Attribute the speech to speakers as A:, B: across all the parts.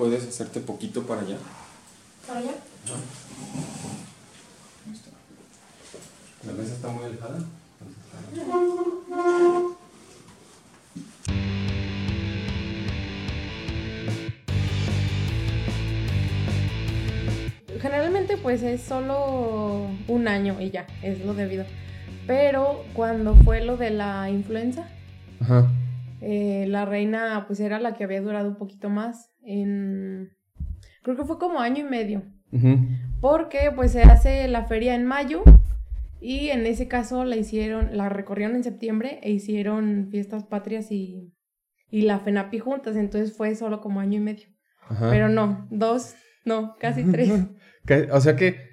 A: puedes hacerte poquito para allá.
B: ¿Para allá?
A: La mesa está muy alejada.
B: Generalmente pues es solo un año y ya, es lo debido. Pero cuando fue lo de la influenza,
A: Ajá.
B: eh, la reina pues era la que había durado un poquito más. En... Creo que fue como año y medio. Porque pues se hace la feria en mayo y en ese caso la hicieron, la recorrieron en septiembre e hicieron fiestas patrias y, y la FENAPI juntas, entonces fue solo como año y medio.
A: Ajá.
B: Pero no, dos, no, casi tres.
A: O sea que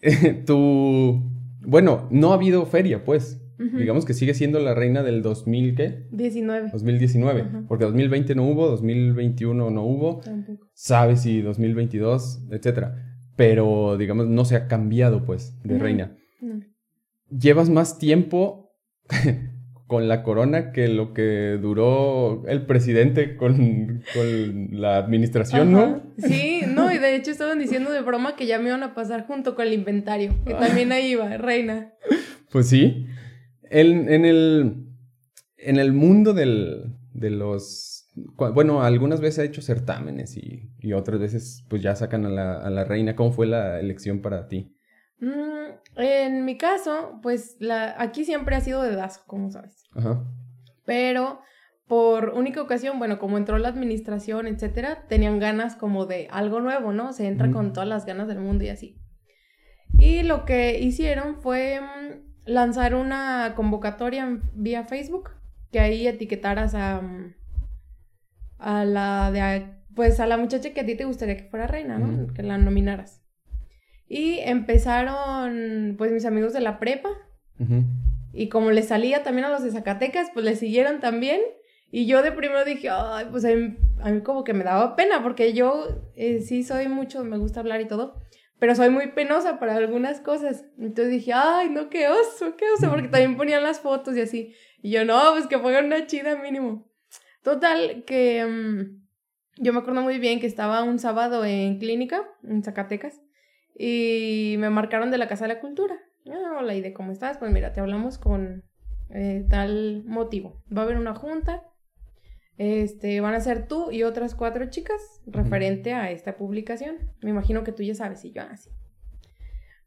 A: tú, bueno, no ha habido feria, pues. Digamos que sigue siendo la reina del 2000, ¿qué?
B: 19.
A: 2019.
B: Ajá.
A: Porque 2020 no hubo, 2021 no hubo,
B: Tampoco.
A: sabe si 2022, etcétera. Pero, digamos, no se ha cambiado, pues, de reina.
B: No.
A: Llevas más tiempo con la corona que lo que duró el presidente con, con la administración,
B: Ajá.
A: ¿no?
B: Sí, no, y de hecho estaban diciendo de broma que ya me iban a pasar junto con el inventario, que
A: Ah.
B: también ahí iba, reina.
A: Pues sí. En, en el, en el mundo del, de los... Bueno, algunas veces ha hecho certámenes y, y otras veces pues ya sacan a la, a la reina. ¿Cómo fue la elección para ti?
B: Mm, en mi caso, pues la, aquí siempre ha sido dedazo, como sabes.
A: Ajá.
B: Pero por única ocasión, bueno, como entró la administración, etcétera, tenían ganas como de algo nuevo, ¿no? Se entra con todas las ganas del mundo y así. Y lo que hicieron fue mm, lanzar una convocatoria vía Facebook, que ahí etiquetaras a, mm, a la de, pues a la muchacha que a ti te gustaría que fuera reina, ¿no? Que la nominaras. Y empezaron, pues mis amigos de la prepa, y como le salía también a los de Zacatecas, pues le siguieron también. Y yo de primero dije, ay, pues a mí, a mí como que me daba pena, porque yo eh, sí soy mucho, me gusta hablar y todo, pero soy muy penosa para algunas cosas. Entonces dije, ay, no, qué oso, qué oso, porque también ponían las fotos y así. Y yo, no, pues que pongan una chida mínimo. Total, que mm, yo me acuerdo muy bien que estaba un sábado en clínica, en Zacatecas, y me marcaron de la Casa de la Cultura. Ah, hola, ¿y de cómo estás? Pues mira, te hablamos con eh, tal motivo. Va a haber una junta. Este, van a ser tú y otras cuatro chicas referente a esta publicación. Me imagino que tú ya sabes y yo así.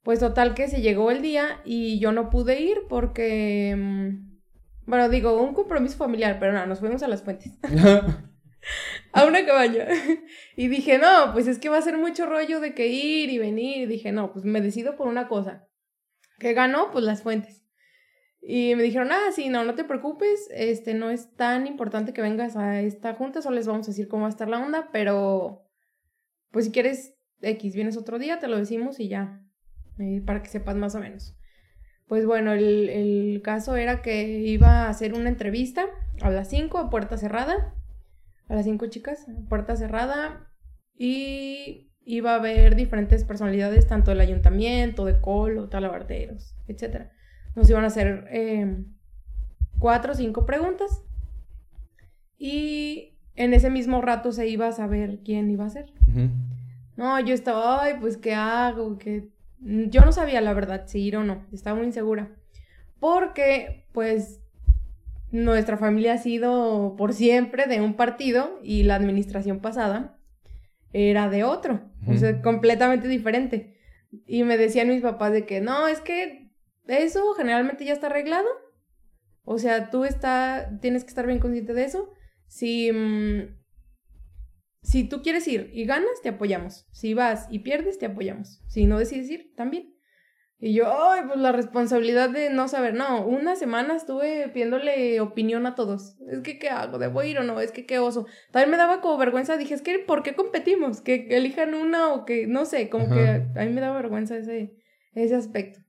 B: Pues total que se llegó el día y yo no pude ir porque, mm, bueno, digo, un compromiso familiar, pero no, nos fuimos a las fuentes a una cabaña. Y dije, no, pues es que va a ser mucho rollo de que ir y venir. Y dije, no, pues me decido por una cosa. ¿Qué ganó? Pues las fuentes. Y me dijeron, ah, sí, no, no te preocupes, este, no es tan importante que vengas a esta junta, solo les vamos a decir cómo va a estar la onda, pero, pues si quieres X, vienes otro día, te lo decimos y ya, eh, para que sepas más o menos. Pues bueno, el, el caso era que iba a hacer una entrevista a las 5 a puerta cerrada, a las 5 chicas, puerta cerrada, y iba a haber diferentes personalidades, tanto del ayuntamiento, de Colo, talabarteros, etcétera nos iban a hacer eh, cuatro o cinco preguntas y en ese mismo rato se iba a saber quién iba a ser. No, yo estaba, ay, pues, ¿qué hago? ¿Qué? Yo no sabía la verdad si ir o no, estaba muy insegura. Porque, pues, nuestra familia ha sido por siempre de un partido y la administración pasada era de otro, o sea, completamente diferente. Y me decían mis papás de que no, es que eso generalmente ya está arreglado. O sea, tú está, tienes que estar bien consciente de eso. Si, mm, si tú quieres ir y ganas, te apoyamos. Si vas y pierdes, te apoyamos. Si no decides ir, también. Y yo, ay, pues la responsabilidad de no saber. No, una semana estuve pidiéndole opinión a todos. Es que, ¿qué hago? ¿Debo ir o no? Es que, qué oso. También me daba como vergüenza. Dije, es que, ¿por qué competimos? Que, que elijan una o que, no sé, como
A: Ajá.
B: que a mí me daba vergüenza ese, ese aspecto.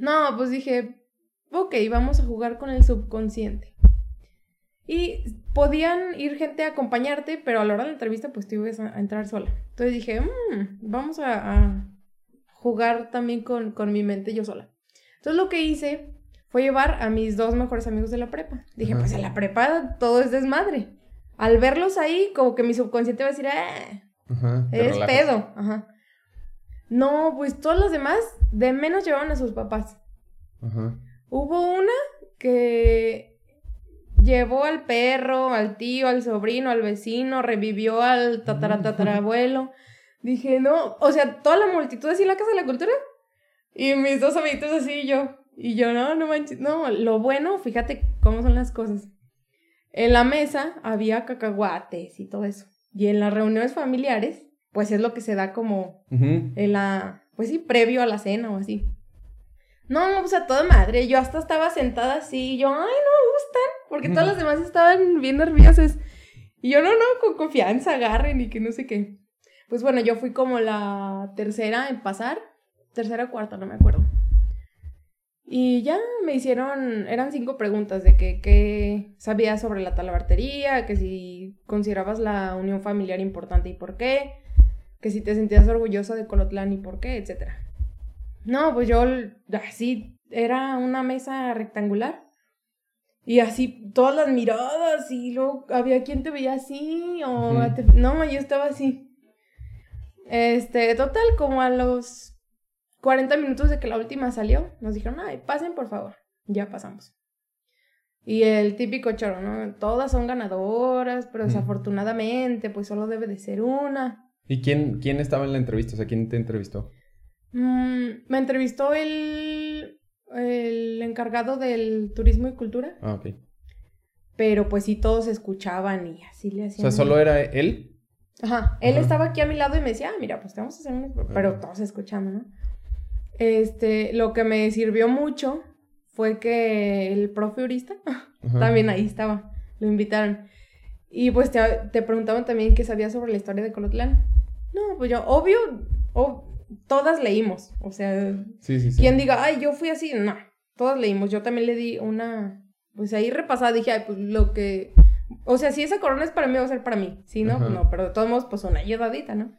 B: No, pues dije, ok, vamos a jugar con el subconsciente. Y podían ir gente a acompañarte, pero a la hora de la entrevista, pues tú ibas a, a entrar sola. Entonces dije, "Mm, vamos a, a jugar también con, con mi mente yo sola. Entonces lo que hice fue llevar a mis dos mejores amigos de la prepa. Dije,
A: Ajá.
B: pues en la prepa todo es desmadre. al verlos ahí, como que mi subconsciente va a decir, eh,
A: Ajá. te
B: es
A: relajas.
B: pedo. Ajá. No, pues todos los demás de menos llevaban a sus papás.
A: Ajá.
B: Hubo una que llevó al perro, al tío, al sobrino, al vecino, revivió al tataratatarabuelo. Dije, no, o sea, toda la multitud así en la Casa de la Cultura. Y mis dos amiguitos así y yo. Y yo, no, no manches. No, lo bueno, fíjate cómo son las cosas. En la mesa había cacahuates y todo eso. Y en las reuniones familiares, pues es lo que se da como en la, pues sí, previo a la cena o así. No, no, pues a toda madre. Yo hasta estaba sentada así. Y yo, ay, no me gustan. Porque todas las demás estaban bien nerviosas. Y yo, no, no, con confianza, agarren y que no sé qué. Pues bueno, yo fui como la tercera en pasar. Tercera o cuarta, no me acuerdo. Y ya me hicieron, eran cinco preguntas de que, qué sabías sobre la talabartería, que si considerabas la unión familiar importante y por qué, que si te sentías orgullosa de Colotlán y por qué, etcétera. No, pues yo así era una mesa rectangular y así todas las miradas y luego había quien te veía así o te- no, yo estaba así. Este, total como a los 40 minutos de que la última salió, nos dijeron, "Ay, pasen por favor." Ya pasamos. Y el típico choro, ¿no? Todas son ganadoras, pero desafortunadamente, pues solo debe de ser una.
A: ¿Y quién, quién estaba en la entrevista? O sea, ¿quién te entrevistó?
B: Mm, me entrevistó el, el encargado del turismo y cultura,
A: Ah, ok.
B: pero pues sí todos escuchaban y así le
A: O
B: hacían.
A: sea, ¿solo era él?
B: Ajá, él
A: Ajá.
B: estaba aquí a mi lado y me decía, ah, mira, pues te vamos a hacer un... Pero todos escuchando, ¿no? Este, lo que me sirvió mucho fue que el profe Urista también ahí estaba, lo invitaron. Y pues te, te preguntaban también qué sabías sobre la historia de Colotlán. No, pues yo, obvio, todas leímos, o sea,
A: Sí, sí, sí.
B: quien diga, ay, yo fui así, no, todas leímos. Yo también le di una, pues ahí repasada, dije, ay, pues lo que, o sea, si esa corona es para mí, va a ser para mí. Si no, pues no, pero de todos modos, pues una ayudadita, ¿no?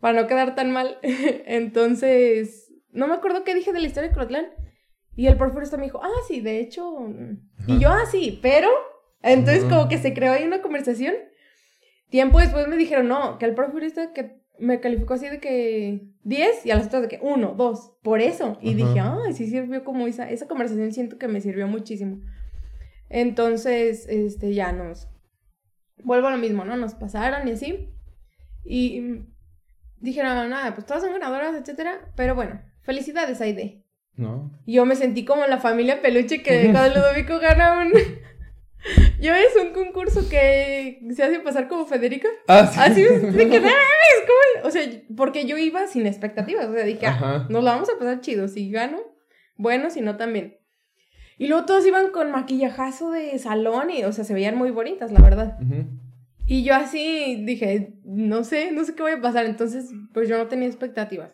B: Para no quedar tan mal. Entonces, no me acuerdo qué dije de la historia de Crotlán. Y el profesor me dijo, ah, sí, de hecho. Y
A: Ajá.
B: yo, ah, sí, pero. Entonces,
A: Ajá.
B: como que se creó ahí una conversación. Tiempo después me dijeron, no, que el profesor que me calificó así de que 10 y a las otras de que 1, 2, por eso. Y
A: Ajá.
B: dije, ay, sí sirvió como esa, esa conversación, siento que me sirvió muchísimo. Entonces, este, ya nos, vuelvo a lo mismo, ¿no? Nos pasaron y así. Y dijeron, nada, pues todas son ganadoras, etcétera. Pero bueno, felicidades, Aide.
A: ¿No?
B: Yo me sentí como la familia peluche que cuando Ludovico gana un... Yo es un concurso que se hace pasar como Federica.
A: Ah, sí.
B: Así es, de que, "No mames, ¿cómo?". O sea, porque yo iba sin expectativas. O sea, dije, ah, nos la vamos a pasar chido. Si gano, bueno, si no, también. Y luego todos iban con maquillajazo de salón y, o sea, se veían muy bonitas, la verdad. Y yo así dije, no sé, no sé qué voy a pasar. Entonces, pues yo no tenía expectativas.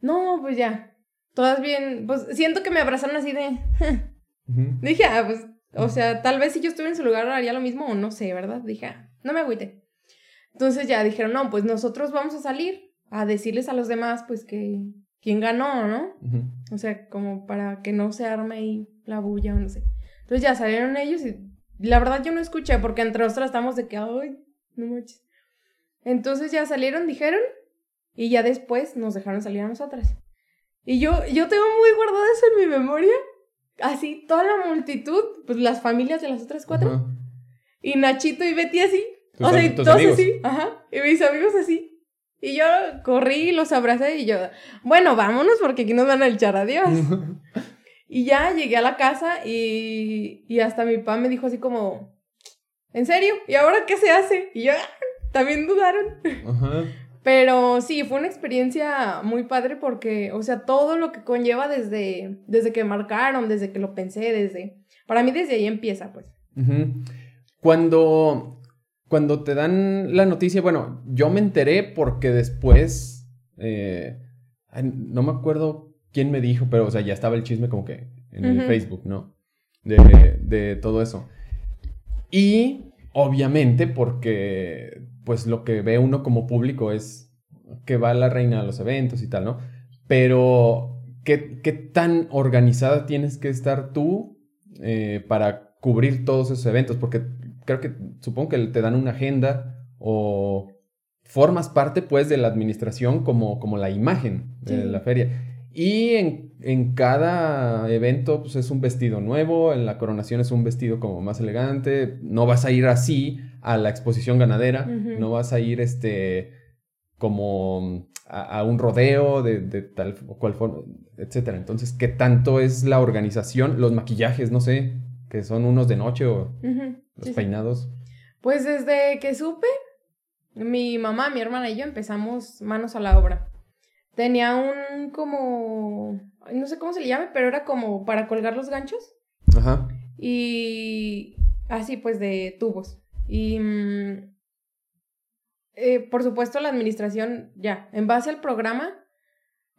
B: No, pues ya. Todas bien, pues siento que me abrazaron así de... Dije, ah, pues, o sea, tal vez si yo estuviera en su lugar haría lo mismo o no sé, ¿verdad? Dije, ah, no me agüite. Entonces ya dijeron, no, pues nosotros vamos a salir a decirles a los demás, pues, que quién ganó, ¿no? O sea, como para que no se arme ahí la bulla o no sé. Entonces ya salieron ellos y la verdad yo no escuché porque entre nosotros estamos de que, ay, no manches. Entonces ya salieron, dijeron, y ya después nos dejaron salir a nosotras. Y yo, yo tengo muy guardado eso en mi memoria. Así, toda la multitud, pues las familias de las otras cuatro.
A: Ajá.
B: Y Nachito y Betty así. O sea, y todos
A: amigos.
B: así. Ajá. Y mis amigos así. Y yo corrí, los abracé y yo, bueno, vámonos porque aquí nos van a echar adiós. Y ya llegué a la casa y, y hasta mi papá me dijo así como, ¿en serio? ¿Y ahora qué se hace? Y yo, "Ah", también dudaron.
A: Ajá.
B: Pero sí, fue una experiencia muy padre porque, o sea, todo lo que conlleva desde, desde que marcaron, desde que lo pensé, desde... Para mí desde ahí empieza, pues.
A: Cuando, cuando te dan la noticia, bueno, yo me enteré porque después, eh, no me acuerdo quién me dijo, pero, o sea, ya estaba el chisme como que en el. Facebook, ¿no? De, de todo eso. Y, obviamente, porque, pues, lo que ve uno como público es que va la reina a los eventos y tal, ¿no? Pero, ¿qué, qué tan organizada tienes que estar tú eh, para cubrir todos esos eventos? Porque creo que supongo que te dan una agenda o formas parte pues de la administración como, como la imagen de
B: Sí.
A: la feria. Y en, en cada evento pues es un vestido nuevo, en la coronación es un vestido como más elegante, no vas a ir así a la exposición ganadera, no vas a ir este como a, a un rodeo de, de tal o cual forma, etcétera. Entonces, ¿qué tanto es la organización? Los maquillajes, no sé, que son unos de noche o los
B: sí.
A: peinados.
B: Pues desde que supe, mi mamá, mi hermana y yo empezamos manos a la obra. Tenía un como, no sé cómo se le llame, pero era como para colgar los ganchos
A: Ajá.
B: y así pues de tubos. Y mm, eh, por supuesto la administración ya, en base al programa,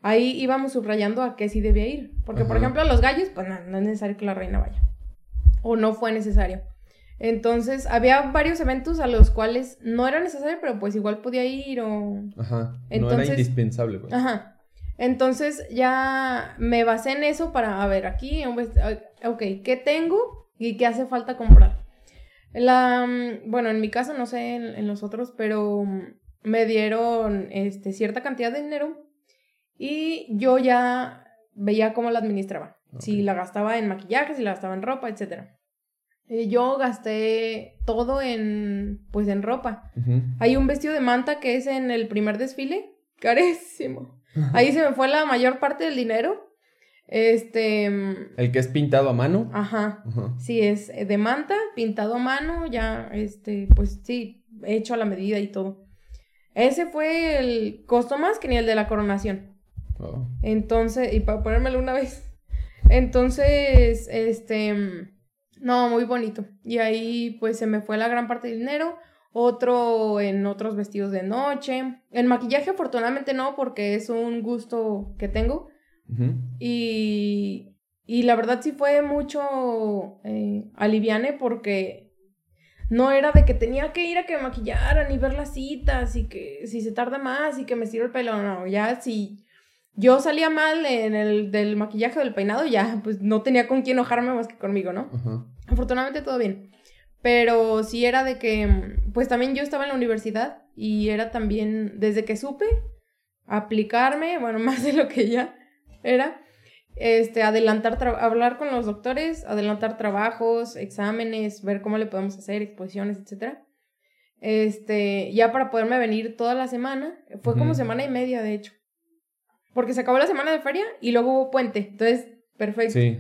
B: ahí íbamos subrayando a qué sí debía ir. Porque por ejemplo a los gallos, pues no, no es necesario que la reina vaya. O no fue necesario. Entonces, había varios eventos a los cuales no era necesario, pero pues igual podía ir o...
A: Ajá. no
B: Entonces-
A: era indispensable, pues.
B: Ajá. Entonces ya me basé en eso para, a ver, aquí, ok, ¿qué tengo y qué hace falta comprar? La, mm, bueno, en mi caso, no sé en, en los otros, pero mm, me dieron este, cierta cantidad de dinero y yo ya veía cómo la administraba. Si la gastaba en maquillaje, si la gastaba en ropa, etc. yo gasté todo en, pues, en ropa. Hay un vestido de manta que es en el primer desfile, carísimo. Ahí se me fue la mayor parte del dinero. Este, mm,
A: El que es pintado a mano.
B: ajá.
A: Ajá.
B: Sí, es eh, de manta, pintado a mano, ya, este, pues sí, hecho a la medida y todo. Ese fue el costo más que ni el de la coronación.
A: Oh.
B: Entonces, y para ponérmelo una vez. Entonces, este, mm, no, muy bonito. Y ahí, pues, se me fue la gran parte del dinero. Otro en otros vestidos de noche. En maquillaje, afortunadamente no, porque es un gusto que tengo. Y, y la verdad sí fue mucho eh, aliviane porque no era de que tenía que ir a que me maquillaran y ver las citas y que si se tarda más y que me estiro el pelo, no, ya si yo salía mal en el del maquillaje o del peinado, ya pues no tenía con quién enojarme más que conmigo, ¿no?
A: Ajá.
B: Afortunadamente todo bien. Pero sí era de que, pues también yo estaba en la universidad y era también, desde que supe, aplicarme, bueno, más de lo que ya era, este, adelantar, hablar con los doctores, adelantar trabajos, exámenes, ver cómo le podemos hacer, exposiciones, etcétera. Este, ya para poderme venir toda la semana, fue como semana y media, de hecho. Porque se acabó la semana de feria y luego hubo puente, entonces, perfecto.
A: Sí.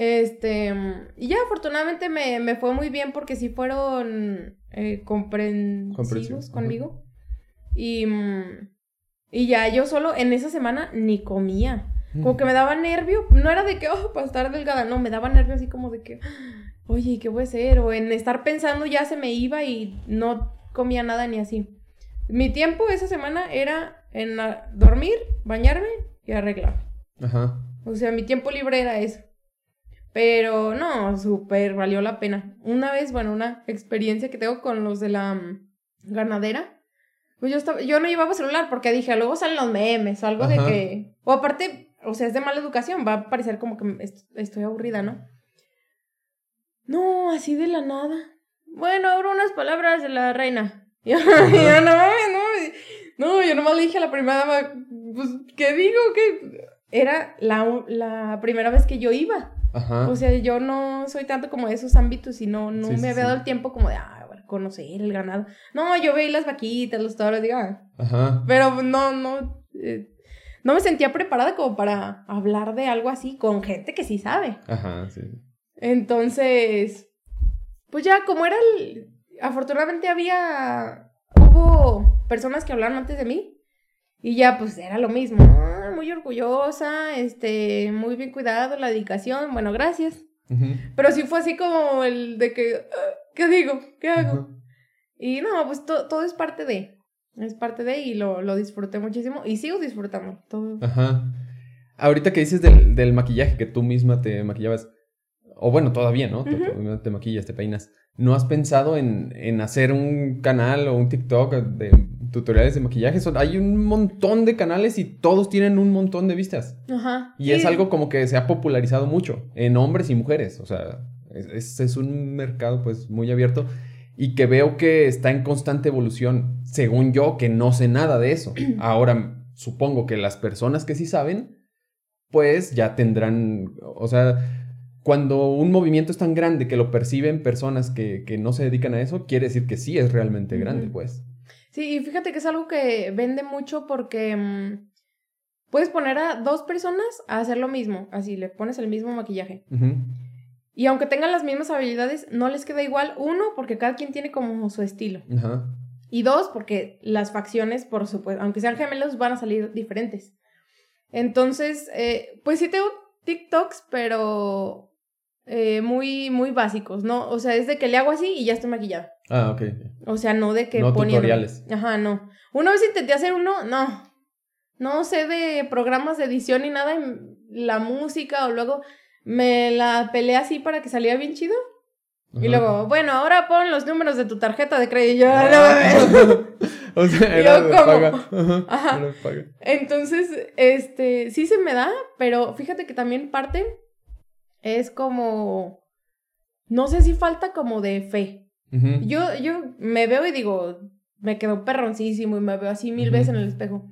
B: Este, mm, y ya afortunadamente me, me fue muy bien porque sí fueron eh, comprensivos
A: Comprensivos, ajá.
B: conmigo. Y, mm, y ya yo solo en esa semana ni comía. Como que me daba nervio, no era de que, oh, para estar delgada, no, me daba nervio así como de que, oye, ¿qué voy a hacer? O en estar pensando ya se me iba y no comía nada ni así. Mi tiempo esa semana era en dormir, bañarme y arreglarme.
A: Ajá.
B: O sea, mi tiempo libre era eso. Pero no, súper valió la pena. Una vez, bueno, una experiencia que tengo con los de la mm, ganadera. Pues yo, estaba, yo no llevaba celular porque dije, luego salen los memes algo de que... O aparte, o sea, es de mala educación, va a parecer como que est- estoy aburrida, ¿no? No, así de la nada. Bueno, ahora unas palabras de la reina. Yo, yo, no no. No, yo nomás le dije a la primera dama, pues, ¿qué digo? ¿Qué? Era la, la primera vez que yo iba.
A: Ajá.
B: O sea, yo no soy tanto como de esos ámbitos y no, no
A: Sí, sí,
B: me había dado el tiempo como de, ah, bueno, conocer el ganado. No, yo veía las vaquitas, los toros, digo, ah,
A: Ajá.
B: pero no, no, eh, no me sentía preparada como para hablar de algo así con gente que sí sabe.
A: Ajá, sí.
B: Entonces, pues ya como era el... Afortunadamente había... Hubo personas que hablaron antes de mí y ya pues era lo mismo. "Ah, Muy orgullosa, este, muy bien cuidado, la dedicación, bueno, gracias. Pero sí fue así como el de que, "Ah, ¿qué digo? ¿Qué hago? Y no, pues to- todo es parte de, es parte de y lo, lo disfruté muchísimo y sigo disfrutando todo.
A: Ajá. Ahorita que dices del, del maquillaje, que tú misma te maquillabas, o bueno, todavía, ¿no?
B: Ujú.
A: tú misma te maquillas, te peinas. ¿No has pensado en, en hacer un canal o un TikTok de tutoriales de maquillaje? Son- hay un montón de canales y todos tienen un montón de vistas.
B: Ajá.
A: Y
B: sí.
A: es algo como que se ha popularizado mucho en hombres y mujeres. O sea, Es, es un mercado pues muy abierto y que veo que está en constante evolución, según yo, que no sé nada de eso. Ahora, supongo que las personas que sí saben, pues ya tendrán, o sea, cuando un movimiento es tan grande que lo perciben personas que, que no se dedican a eso, quiere decir que sí es realmente grande, pues.
B: Sí, y fíjate que es algo que vende mucho porque mm, puedes poner a dos personas a hacer lo mismo, así le pones el mismo maquillaje. Y aunque tengan las mismas habilidades, no les queda igual. Uno, porque cada quien tiene como su estilo.
A: Ajá.
B: Y dos, porque las facciones, por supuesto, aunque sean gemelos, van a salir diferentes. Entonces, eh, pues sí tengo TikToks, pero eh, muy, muy básicos, ¿no? O sea, es de que le hago así y ya estoy maquillada.
A: Ah, ok.
B: O sea, no de que
A: No
B: poniendo-
A: tutoriales.
B: Ajá, no. Una vez intenté hacer uno, no. No sé de programas de edición ni nada, y la música o luego me la peleé así para que saliera bien chido. Y luego, bueno, ahora pon los números de tu tarjeta de crédito. Yo, "Ah, no mames".
A: o sea,
B: Yo,
A: era
B: ¿cómo?
A: paga. Ajá. Era paga.
B: Entonces, este, sí se me da, pero fíjate que también parte es como, no sé si falta como de fe. Yo, yo me veo y digo, me quedo perroncísimo y me veo así mil veces en el espejo.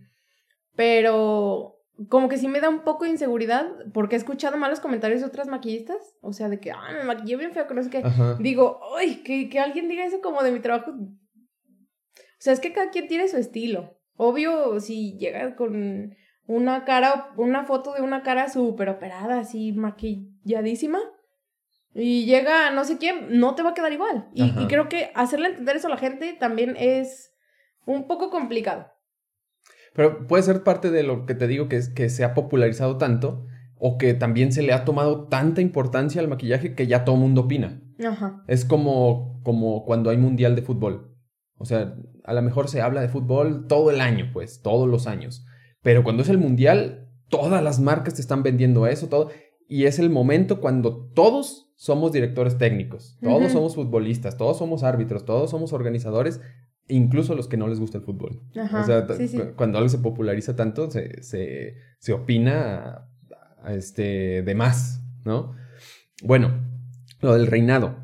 B: Pero como que sí me da un poco de inseguridad porque he escuchado malos comentarios de otras maquillistas. O sea, de que, ah, me maquillé bien feo, que no sé qué.
A: Ajá.
B: Digo, ay, que, que alguien diga eso como de mi trabajo. O sea, es que cada quien tiene su estilo. Obvio, si llega con una cara, una foto de una cara súper operada, así maquilladísima, y llega no sé quién, no te va a quedar igual. Y, creo que hacerle entender eso a la gente también es un poco complicado.
A: Pero puede ser parte de lo que te digo que es que se ha popularizado tanto o que también se le ha tomado tanta importancia al maquillaje que ya todo el mundo opina.
B: Ajá.
A: Es como, como cuando hay mundial de fútbol. O sea, a lo mejor se habla de fútbol todo el año, pues, todos los años. Pero cuando es el mundial, todas las marcas te están vendiendo eso, todo. Y es el momento cuando todos somos directores técnicos, todos somos futbolistas, todos somos árbitros, todos somos organizadores, incluso los que no les gusta el fútbol.
B: Ajá.
A: O sea,
B: sí, sí.
A: cuando algo se populariza tanto, se, se, se opina a- a este, de más, ¿no? Bueno, lo del reinado.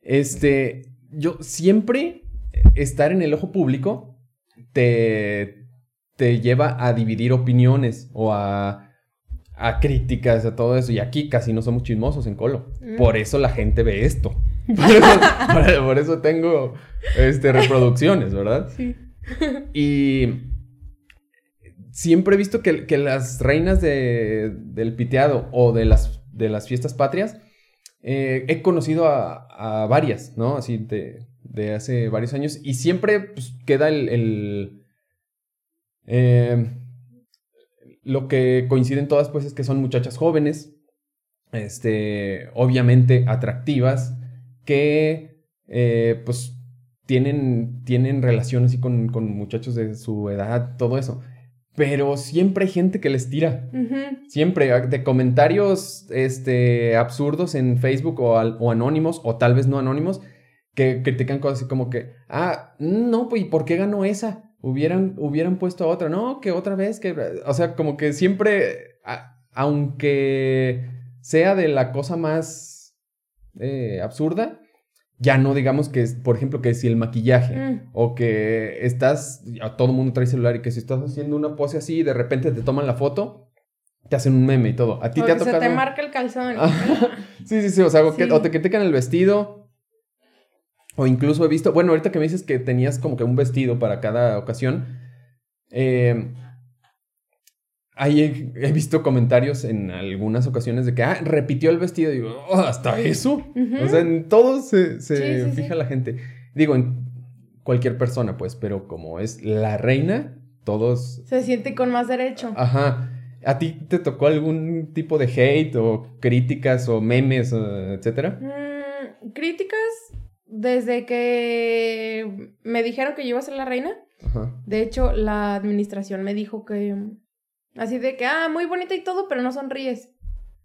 A: Este, yo siempre estar en el ojo público te, te lleva a dividir opiniones o a, a críticas, a todo eso. Y aquí casi no somos chismosos en Colo.
B: Mm.
A: Por eso la gente ve esto. Por eso, por- por eso tengo este, reproducciones, ¿verdad?
B: Sí.
A: Y siempre he visto que, que las reinas de- del piteado o de las, de las fiestas patrias, eh, he conocido a, a varias, ¿no? Así de, de hace varios años. Y siempre pues, queda el... el, eh, lo que coinciden todas, pues, es que son muchachas jóvenes, este, obviamente atractivas, que, eh, pues, tienen, tienen relación así con, con muchachos de su edad, todo eso. Pero siempre hay gente que les tira. Siempre, ah, de comentarios este, absurdos en Facebook o, al- o anónimos, o tal vez no anónimos, que critican cosas así como que, ah, no, pues, ¿y por qué ganó esa? Hubieran, hubieran puesto a otra, no, que otra vez, que, o sea, como que siempre, a- aunque sea de la cosa más eh, absurda, ya no digamos que, por ejemplo, que si el maquillaje,
B: Mm.
A: o que estás, a todo mundo trae celular y que si estás haciendo una pose así y de repente te toman la foto, te hacen un meme y todo. A ti
B: O
A: te ha
B: que se
A: tocado.
B: te marca el calzón.
A: Sí, sí, sí, o sea, o, que- o te critican el vestido. O incluso he visto, bueno, ahorita que me dices que tenías como que un vestido para cada ocasión, eh, ahí he, he visto comentarios en algunas ocasiones de que, ah, repitió el vestido. Y digo, "Oh, hasta eso. O sea, en todo se, se
B: Sí, sí,
A: fija
B: sí.
A: la gente. Digo, en cualquier persona, pues, pero como es la reina, todos...
B: Se siente con más derecho.
A: Ajá. ¿A ti te tocó algún tipo de hate o críticas o memes, etcétera?
B: Mm, críticas desde que me dijeron que yo iba a ser la reina.
A: Ajá.
B: De hecho, la administración me dijo que así de que, ah, muy bonita y todo, pero no sonríes.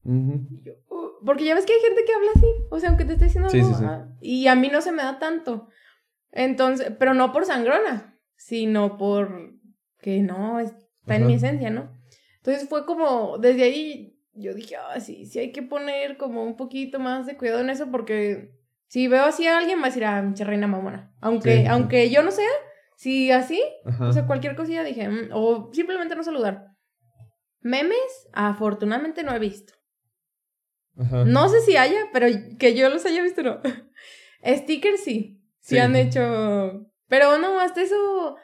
B: Yo, "Uh", porque ya ves que hay gente que habla así, o sea, aunque te esté diciendo
A: Sí,
B: algo,
A: sí, sí.
B: ah, y a mí no se me da tanto. Entonces, pero no por sangrona, sino por que no está en mi esencia, ¿no? Entonces fue como, desde ahí yo dije, ah, sí, sí hay que poner como un poquito más de cuidado en eso porque si veo así a alguien va a decir, ah, pinche reina mamona. Aunque,
A: Sí, sí.
B: aunque yo no sea, si así,
A: Ajá.
B: o sea, cualquier cosilla dije, "Mm", o simplemente no saludar. Memes, afortunadamente no he visto.
A: Ajá.
B: No sé si haya, pero que yo los haya visto, no. Stickers sí. Sí,
A: Sí.
B: han hecho. Pero no, hasta eso.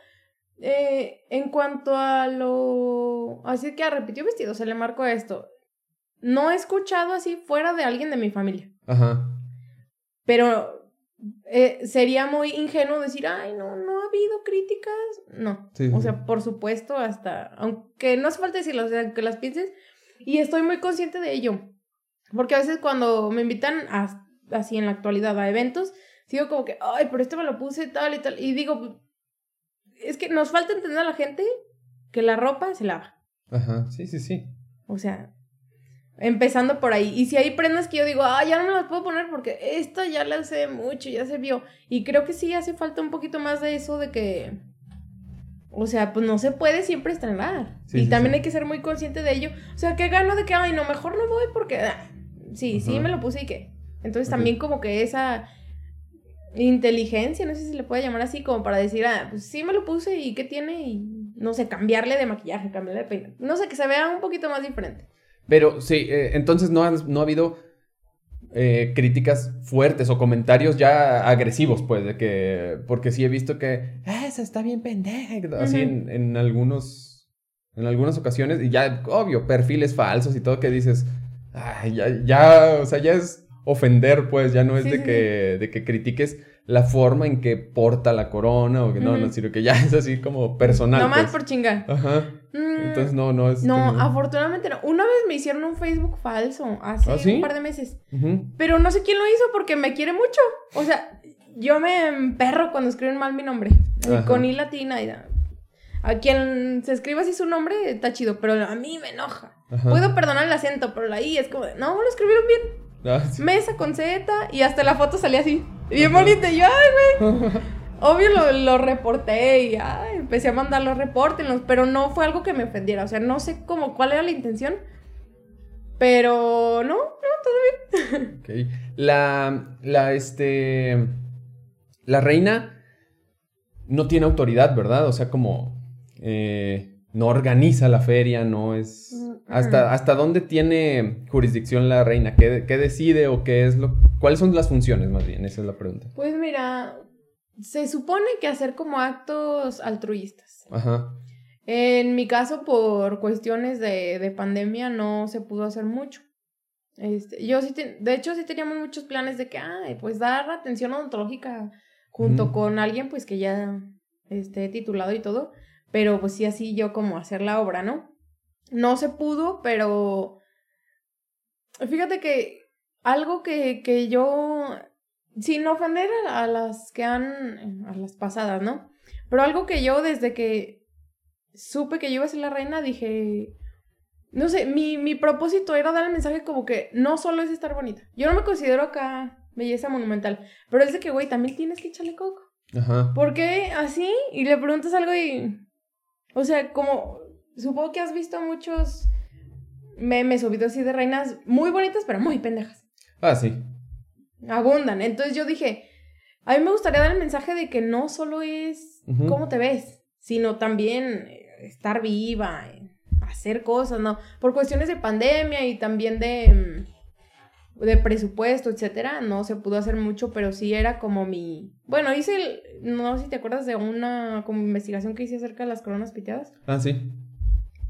B: eh, en cuanto a lo. Así que a repitió vestido, se le marcó esto. No he escuchado así fuera de alguien de mi familia.
A: Ajá.
B: Pero eh, sería muy ingenuo decir, ay, no, no ha habido críticas. No.
A: Sí,
B: o
A: sí.
B: sea, por supuesto, hasta. Aunque no hace falta decirlo, o sea, que las pienses. Y estoy muy consciente de ello. Porque a veces cuando me invitan a- así en la actualidad a eventos, sigo como que, ay, pero este me lo puse tal y tal. Y digo, es que nos falta entender a la gente que la ropa se lava.
A: Ajá. Sí, sí, sí.
B: O sea, empezando por ahí. Y si hay prendas que yo digo, ah, ya no me las puedo poner porque esta ya la usé mucho, ya se vio. Y creo que sí hace falta un poquito más de eso de que. O sea, pues no se puede siempre estrenar.
A: Sí,
B: y
A: sí,
B: también
A: sí.
B: hay que ser muy consciente de ello. O sea, que gano de que, ay, no, mejor no voy porque. ah, sí, sí, me lo puse y qué. Entonces también como que esa inteligencia, no sé si se le puede llamar así, como para decir, ah, pues sí me lo puse y qué tiene y no sé, cambiarle de maquillaje, cambiarle de peinado. No sé, que se vea un poquito más diferente.
A: Pero sí, eh, entonces no, han- no ha habido eh, críticas fuertes o comentarios ya agresivos, pues, de que. Porque sí he visto que. "Ah, esa está bien pendeja. Así en, en algunos. En algunas ocasiones. Y ya, obvio, perfiles falsos y todo que dices. Ay, ya, ya. O sea, ya es ofender, pues. Ya no es
B: Sí,
A: de
B: sí,
A: que. de que critiques la forma en que porta la corona. O que no, no, sino que ya es así como personal.
B: Nomás
A: pues.
B: por chingar.
A: Ajá. Entonces no, no es.
B: no, afortunadamente no. Una vez me hicieron un Facebook falso, hace
A: ¿Ah, sí?
B: un par de meses. Pero no sé quién lo hizo porque me quiere mucho. O sea, yo me emperro cuando escriben mal mi nombre.
A: Ajá.
B: Con I latina y da- A quien se escriba así su nombre está chido, pero a mí me enoja.
A: Ajá.
B: Puedo perdonar el acento, pero la I es como, de, no, lo escribieron bien.
A: Ah, sí.
B: Mesa con Z y hasta la foto salía así. Bien bonita. Y yo, ay, güey. Obvio lo, lo reporté y ay, empecé a mandarlo, repórtenlos, pero no fue algo que me ofendiera. O sea, no sé cómo cuál era la intención. Pero no, no, todo bien.
A: Ok. La, la, este, la reina no tiene autoridad, ¿verdad? O sea, como eh, no organiza la feria, no es...
B: Mm,
A: ¿Hasta,
B: mm.
A: ¿Hasta dónde tiene jurisdicción la reina? ¿Qué, qué decide o qué es lo... ¿Cuáles son las funciones, más bien? Esa es la pregunta.
B: Pues mira, se supone que hacer como actos altruistas.
A: Ajá.
B: En mi caso, por cuestiones de, de pandemia, no se pudo hacer mucho. Este, yo sí, te- de hecho, sí teníamos muchos planes de que, ay, pues dar atención odontológica junto con alguien, pues que ya esté titulado y todo, pero pues sí, así yo como hacer la obra, ¿no? No se pudo, pero fíjate que algo que, que yo, sin ofender a, las que han, a las pasadas, ¿no? Pero algo que yo desde que supe que yo iba a ser la reina, dije, no sé, mi, mi propósito era dar el mensaje como que no solo es estar bonita. Yo no me considero acá belleza monumental, pero es de que, güey, también tienes que echarle coco.
A: Ajá.
B: ¿Por qué así? Y le preguntas algo y... O sea, como... Supongo que has visto muchos memes o videos así de reinas muy bonitas, pero muy pendejas.
A: Ah, sí.
B: Abundan. Entonces yo dije, a mí me gustaría dar el mensaje de que no solo es cómo te ves, sino también eh, estar viva, eh, hacer cosas, ¿no? Por cuestiones de pandemia y también de, mm, de presupuesto, etcétera, no se pudo hacer mucho, pero sí era como mi... Bueno, hice, el- no sé si te acuerdas de una como investigación que hice acerca de las coronas piteadas.
A: Ah, sí.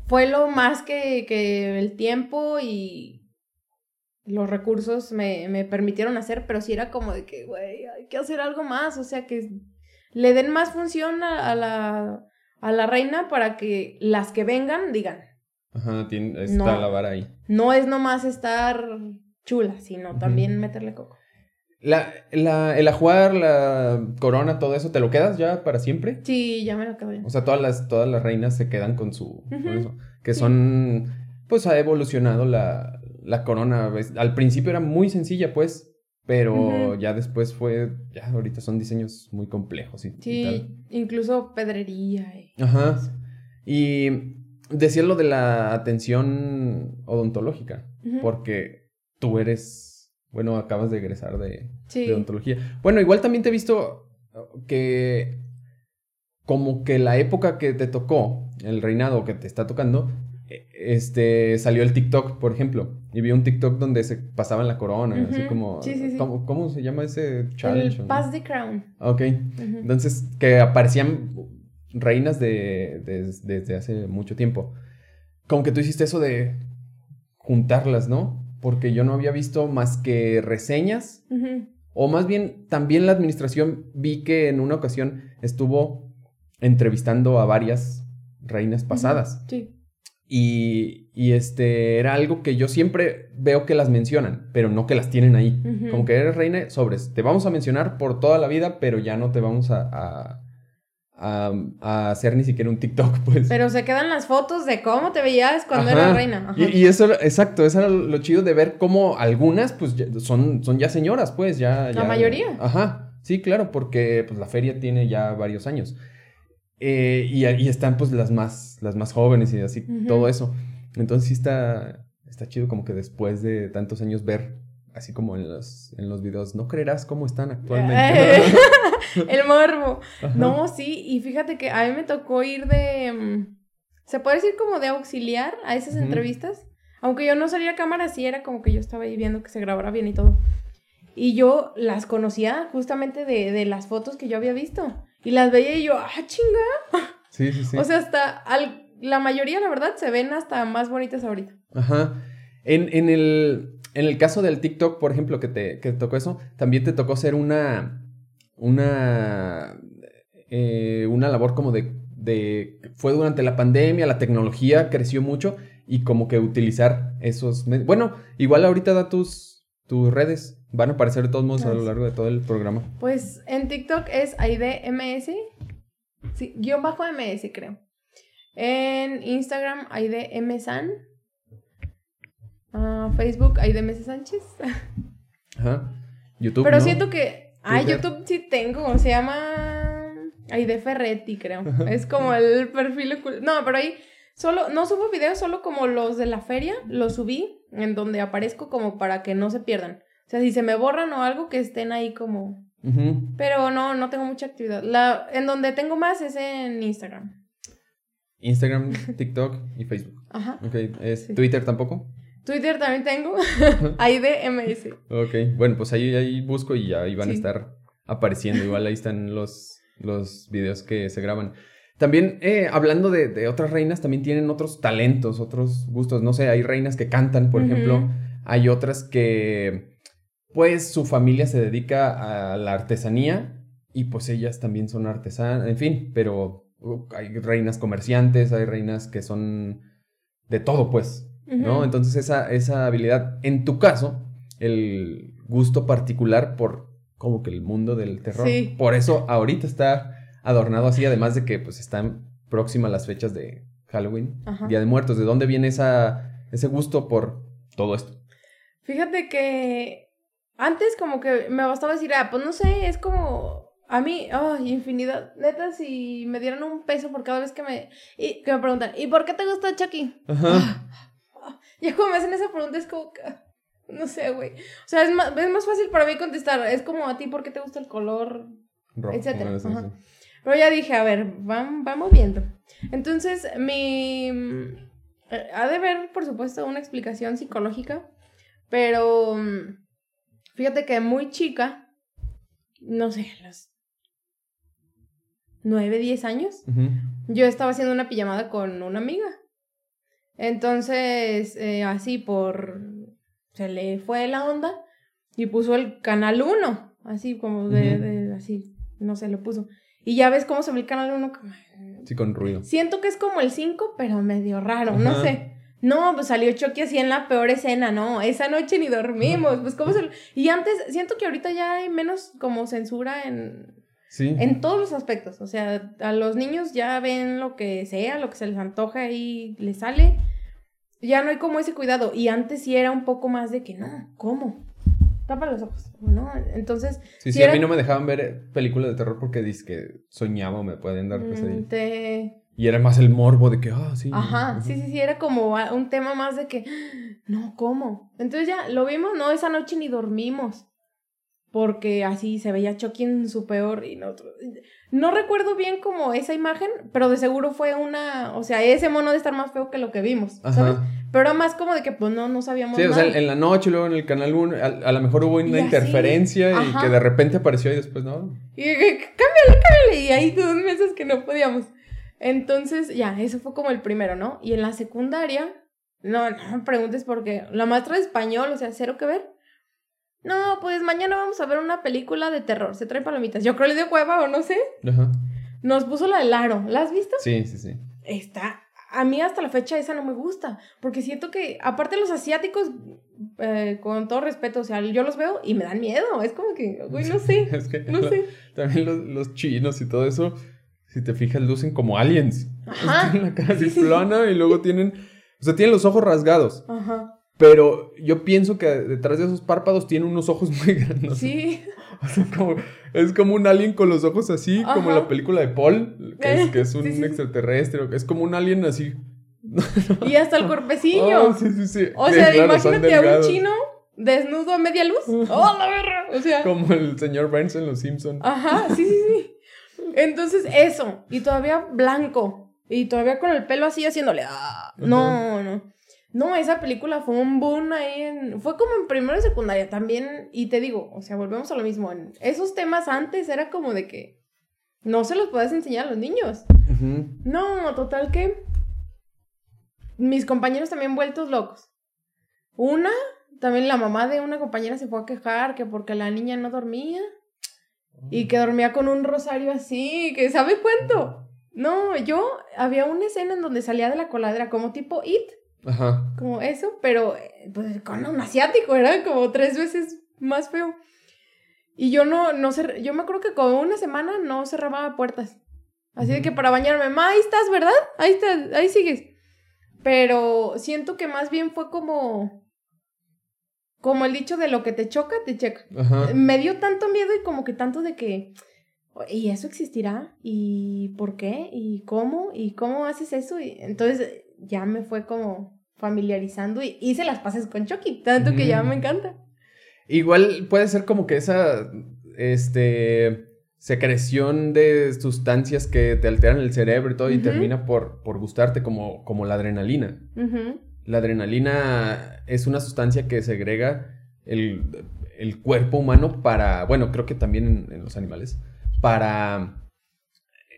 B: Fue lo más que, que el tiempo y los recursos me, me permitieron hacer, pero sí era como de que, güey, hay que hacer algo más, o sea, que le den más función a, a la, a la reina para que las que vengan digan,
A: Ajá, tiene, está
B: No.
A: la vara ahí.
B: no es nomás estar chula, sino también meterle coco.
A: La, la, el ajuar, la corona, todo eso, ¿te lo quedas ya para siempre?
B: Sí, ya me lo acabo ya.
A: O sea, todas las, todas las reinas se quedan con su... con
B: Ujú.
A: eso. Que son... Pues ha evolucionado la, la corona. ¿ves? Al principio era muy sencilla, pues. Pero ya después fue... Ya ahorita son diseños muy complejos y, y tal.
B: Sí, incluso pedrería. y-
A: Ajá. Y decías lo de la atención odontológica, porque tú eres, bueno, acabas de egresar de,
B: Sí.
A: de odontología. Bueno, igual también te he visto que como que la época que te tocó, el reinado que te está tocando, este, salió el TikTok, por ejemplo, y vi un TikTok donde se pasaban la corona, así como,
B: Sí, sí, sí.
A: ¿cómo, cómo se llama ese challenge?
B: El Pass the Crown.
A: Ok, entonces que aparecían reinas de, de- desde hace mucho tiempo. Como que tú hiciste eso de juntarlas, ¿no? Porque yo no había visto más que reseñas o más bien, también la administración vi que en una ocasión estuvo entrevistando a varias reinas pasadas.
B: Sí.
A: Y, y, este era algo que yo siempre veo que las mencionan, pero no que las tienen ahí.
B: Ujú.
A: Como que eres reina, sobres. Te vamos a mencionar por toda la vida, pero ya no te vamos a, a, a- a hacer ni siquiera un TikTok, pues.
B: Pero se quedan las fotos de cómo te veías cuando
A: Ajá.
B: eras reina.
A: Y, y eso, era- exacto, eso era lo chido de ver cómo algunas, pues, ya- son, son ya señoras, pues, ya...
B: La
A: ya-
B: mayoría.
A: Ajá, sí, claro, porque, pues, la feria tiene ya varios años. Eh, y, y están, pues, las más, las más jóvenes y así, todo eso. Entonces, sí está, está chido como que después de tantos años ver, así como en los, en los videos, no creerás cómo están actualmente.
B: El morbo.
A: Ajá.
B: No, sí, y fíjate que a mí me tocó ir de. mm, Se puede decir como de auxiliar a esas entrevistas. Aunque yo no salía a cámara, sí era como que yo estaba ahí viendo que se grabara bien y todo. Y yo las conocía justamente de, de las fotos que yo había visto. Y las veía y yo, ah, chinga.
A: Sí, sí, sí.
B: O sea, hasta al- la mayoría, la verdad, se ven hasta más bonitas ahorita.
A: Ajá. En, en el, en el caso del TikTok, por ejemplo, que te, que te tocó eso, también te tocó ser una. Una. eh, una labor como de, de. Fue durante la pandemia, la tecnología creció mucho y como que utilizar esos. Bueno, igual ahorita da tus, tus redes. Van a aparecer de todos modos a lo largo de todo el programa.
B: Pues en TikTok es AIDMS. Sí, guion bajo MS, creo. En Instagram, AIDMSan. Ah, Facebook, AIDMS Sánchez.
A: Ajá. YouTube.
B: Pero
A: ¿no?
B: siento que. Ah. YouTube sí tengo. Se llama. Aide Ferretti, creo. Es como el perfil. No, pero ahí. Solo, no subo videos, solo como los de la feria, los subí en donde aparezco como para que no se pierdan. O sea, si se me borran o algo, que estén ahí como pero no, no tengo mucha actividad. La, en donde tengo más es en Instagram.
A: Instagram, TikTok y Facebook.
B: Ajá.
A: Ok. ¿Es
B: Sí.
A: Twitter tampoco?
B: Twitter también tengo. Ahí de MS.
A: Ok, bueno, pues ahí, ahí busco y ahí van a estar apareciendo. Igual ahí están los, los videos que se graban. También, eh, hablando de, de otras reinas, también tienen otros talentos, otros gustos. No sé, hay reinas que cantan, por ejemplo. Hay otras que, pues, su familia se dedica a la artesanía y pues ellas también son artesanas, en fin, pero uh, hay reinas comerciantes, hay reinas que son de todo, pues. ¿no? Entonces esa, esa habilidad, en tu caso, el gusto particular por como que el mundo del terror.
B: Sí.
A: Por eso ahorita está adornado así, además de que pues están próximas las fechas de Halloween,
B: Ajá.
A: Día de Muertos. ¿De dónde viene esa, ese gusto por todo esto?
B: Fíjate que antes como que me bastaba decir, ah, pues no sé, es como a mí, ay, infinidad. Neta, si me dieran un peso por cada vez que me, y, que me preguntan, ¿y por qué te gusta Chucky?
A: Ajá.
B: Ya como me hacen esa pregunta es como no sé, güey. O sea, es más, es más fácil para mí contestar. Es como a ti, ¿por qué te gusta el color
A: Rojo,
B: Etcétera, ajá.
A: sí.
B: Pero ya dije, a ver, vam- vamos viendo. Entonces, mi... eh, Ha de haber, por supuesto, una explicación psicológica, pero mm, fíjate que muy chica, no sé, a los 9, 10 años, yo estaba haciendo una pijamada con una amiga. Entonces, eh, así por... Se le fue la onda y puso el canal 1, así como de, así, no sé, lo puso. Y ya ves cómo se ve el canal 1. como-
A: Sí, con ruido.
B: Siento que es como el 5, pero medio raro, no sé. No, pues salió Chucky así en la peor escena, no, esa noche ni dormimos, pues cómo se... Y antes, siento que ahorita ya hay menos como censura en,
A: Sí.
B: en todos los aspectos. O sea, a los niños ya ven lo que sea, lo que se les antoja y les sale. Ya no hay como ese cuidado. Y antes sí era un poco más de que no, ¿cómo? tapa los ojos, ¿no? Entonces...
A: Sí, sí, a mí no me dejaban ver películas de terror porque dice que soñaba o me pueden dar pesadillas. Te... Y era más el morbo de que, ah, sí.
B: Ajá, sí, sí, sí, era como un tema más de que, no, ¿cómo? Entonces ya lo vimos, no, esa noche ni dormimos. Porque así se veía Chucky en su peor y no, no recuerdo bien como esa imagen, pero de seguro fue una, o sea, ese mono de estar más feo que lo que vimos, ¿sabes? Pero era más como de que pues no, no sabíamos
A: Sí, o sea, en la noche, luego en el canal 1, a, lo mejor hubo una interferencia y que de repente apareció y después no.
B: Y cámbiale, cámbiale, y ahí dos meses que no podíamos. Entonces, ya, eso fue como el primero, ¿no? Y en la secundaria, no, no me preguntes porque la maestra de español, o sea, cero que ver. No, pues mañana vamos a ver una película de terror. Se trae palomitas. Yo creo que le dio hueva o no sé. Ajá. Nos puso la del aro. ¿La has visto?
A: Sí, sí, sí.
B: Está. A mí hasta la fecha esa no me gusta. Porque siento que, aparte los asiáticos, eh, con todo respeto, o sea, yo los veo y me dan miedo. Es como que, güey, no sé. es que no sé.
A: También los, los chinos y todo eso si te fijas, lucen como aliens. Ajá. Tienen la cara así plana y luego tienen. O sea, tienen los ojos rasgados. Ajá. Pero yo pienso que detrás de esos párpados tienen unos ojos muy grandes. Sí. O sea, como, es como un alien con los ojos así, como la película de Paul, que es, que es un extraterrestre. Es como un alien así.
B: Y hasta el cuerpecillo. Oh, sí, sí, sí. O sea, imagínate a un chino desnudo a media luz. ¡Oh, la verga! O sea.
A: Como el señor Burns en Los Simpsons.
B: Ajá, sí, sí, sí. Entonces, eso. Y todavía blanco. Y todavía con el pelo así haciéndole. Ah, no, no. No, esa película fue un boom ahí en. Fue como en primero y secundaria también. Y te digo, o sea, volvemos a lo mismo. En esos temas antes era como de que no se los puedes enseñar a los niños. No, total que. Mis compañeros también vueltos locos. Una, también la mamá de una compañera se fue a quejar que porque la niña no dormía. Y que dormía con un rosario así, que sabe cuánto. No, yo había una escena en donde salía de la coladera como tipo It. Ajá. Como eso, pero pues con un asiático, era como tres veces más feo. Y yo no, no sé, yo me acuerdo que como una semana no cerraba puertas. Así de que para bañarme, ma, ahí estás, ¿verdad? Ahí estás, ahí sigues. Pero siento que más bien fue como como el dicho de lo que te choca, te checa. Me dio tanto miedo y como que tanto de que, ¿y eso existirá? ¿Y por qué? ¿Y cómo? ¿Y cómo haces eso? Y entonces ya me fue como familiarizando y hice las pases con Chucky, tanto que ya me encanta.
A: Igual puede ser como que esa, este, secreción de sustancias que te alteran el cerebro y todo y termina por, por gustarte como, como la adrenalina. La adrenalina es una sustancia que segrega el, el cuerpo humano para, bueno, creo que también en, los animales, para,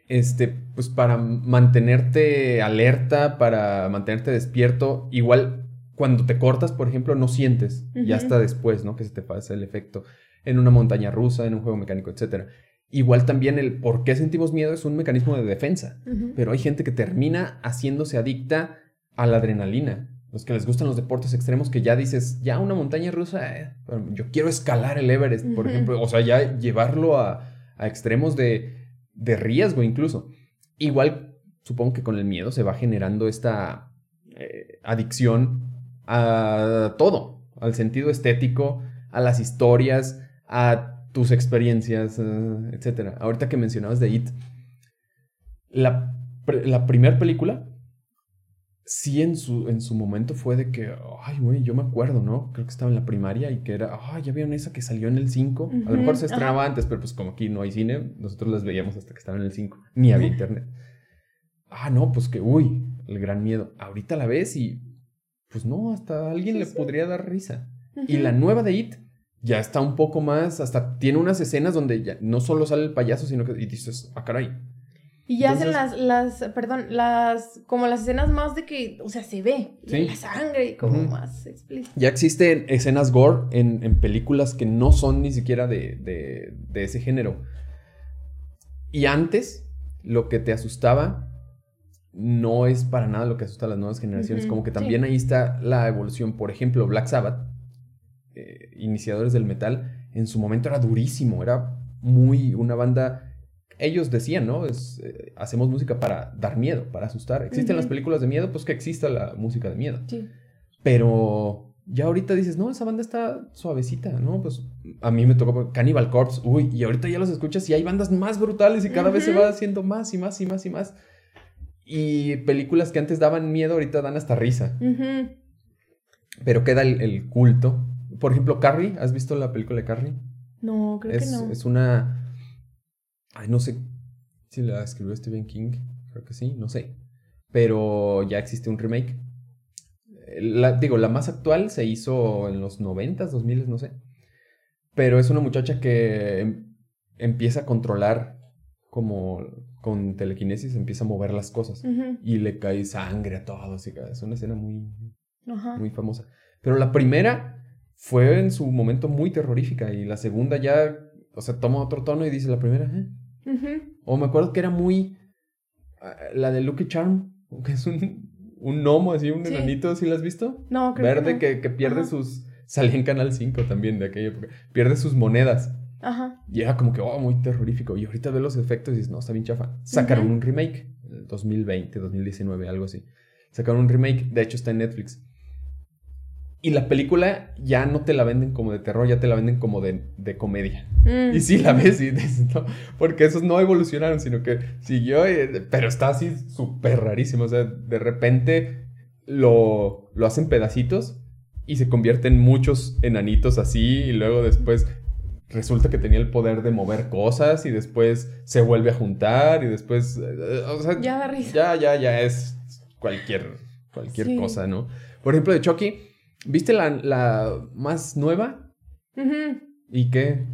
A: este, pues para mantenerte alerta, para mantenerte despierto. Igual cuando te cortas, por ejemplo, no sientes, y hasta después, ¿no? Que se te pasa el efecto en una montaña rusa, en un juego mecánico, etc. Igual también el por qué sentimos miedo es un mecanismo de defensa, pero hay gente que termina haciéndose adicta a la adrenalina los que les gustan los deportes extremos, que ya dices, ya una montaña rusa, eh, yo quiero escalar el Everest, por ejemplo, o sea, ya llevarlo a, extremos de, riesgo incluso. Igual, supongo que con el miedo se va generando esta eh, adicción a todo, al sentido estético, a las historias, a tus experiencias, eh, etc. Ahorita que mencionabas de It, la, la primera película sí en su, en su momento fue de que, ay, güey, yo me acuerdo, ¿no? Creo que estaba en la primaria y que era, ay, ya vieron esa que salió en el 5. A lo mejor se estrenaba antes, pero pues como aquí no hay cine, nosotros las veíamos hasta que estaba en el 5. Ni había internet. Ah, no, pues que, uy, el gran miedo. Ahorita la ves y, pues no, hasta alguien le podría dar risa. Y la nueva de It ya está un poco más, hasta tiene unas escenas donde ya no solo sale el payaso, sino que y dices, ah, caray,
B: y ya hacen las, las, perdón, las, como las escenas más de que, o sea, se ve la sangre y como más explícito.
A: Ya existen escenas gore en, en, películas que no son ni siquiera de, de, de, ese género. Y antes, lo que te asustaba no es para nada lo que asusta a las nuevas generaciones. Como que también ahí está la evolución. Por ejemplo, Black Sabbath, eh, iniciadores del metal, en su momento era durísimo, era muy una banda ellos decían, ¿no? Es, eh, hacemos música para dar miedo, para asustar. Existen las películas de miedo, pues que exista la música de miedo. Sí. Pero ya ahorita dices, no, esa banda está suavecita, ¿no? Pues a mí me tocó Cannibal Corpse, uy, y ahorita ya los escuchas y hay bandas más brutales y cada vez se va haciendo más y más y más y más. Y películas que antes daban miedo, ahorita dan hasta risa. Pero queda el, culto. Por ejemplo, Carrie, ¿has visto la película de Carrie?
B: No, creo
A: que
B: no.
A: Es una. Ay, no sé si la escribió Stephen King. Creo que sí, no sé. Pero ya existe un remake. La, digo, la más actual se hizo en los 90s, 2000, no sé. Pero es una muchacha que em, empieza a controlar como con telequinesis, empieza a mover las cosas. Y le cae sangre a todos. es una escena muy, muy famosa. Pero la primera fue en su momento muy terrorífica. Y la segunda ya, o sea, toma otro tono y dice la primera, ¿eh? O me acuerdo que era muy... Ah, la de Lucky Charm, que es un, un gnomo así, un enanito, ¿sí la has visto?
B: No, creo
A: Verde que, que, pierde sus... Salía en Canal 5 también de aquella época. Pierde sus monedas. Ajá. Y era como que, oh, muy terrorífico. Y ahorita ve los efectos y dices, no, está bien chafa. Sacaron un remake, 2020, 2019, algo así. Sacaron un remake, de hecho está en Netflix. Y la película ya no te la venden como de terror, ya te la venden como de, comedia. Mm. Y sí la ves y dices, no, porque esos no evolucionaron, sino que siguió, pero está así súper rarísimo. O sea, de repente lo, lo hacen pedacitos y se convierten muchos enanitos así y luego después resulta que tenía el poder de mover cosas y después se vuelve a juntar y después, eh, o sea,
B: ya risa.
A: Ya, ya, ya es cualquier, cualquier cosa, ¿no? Por ejemplo, de Chucky, ¿Viste la, la más nueva? ¿Y qué?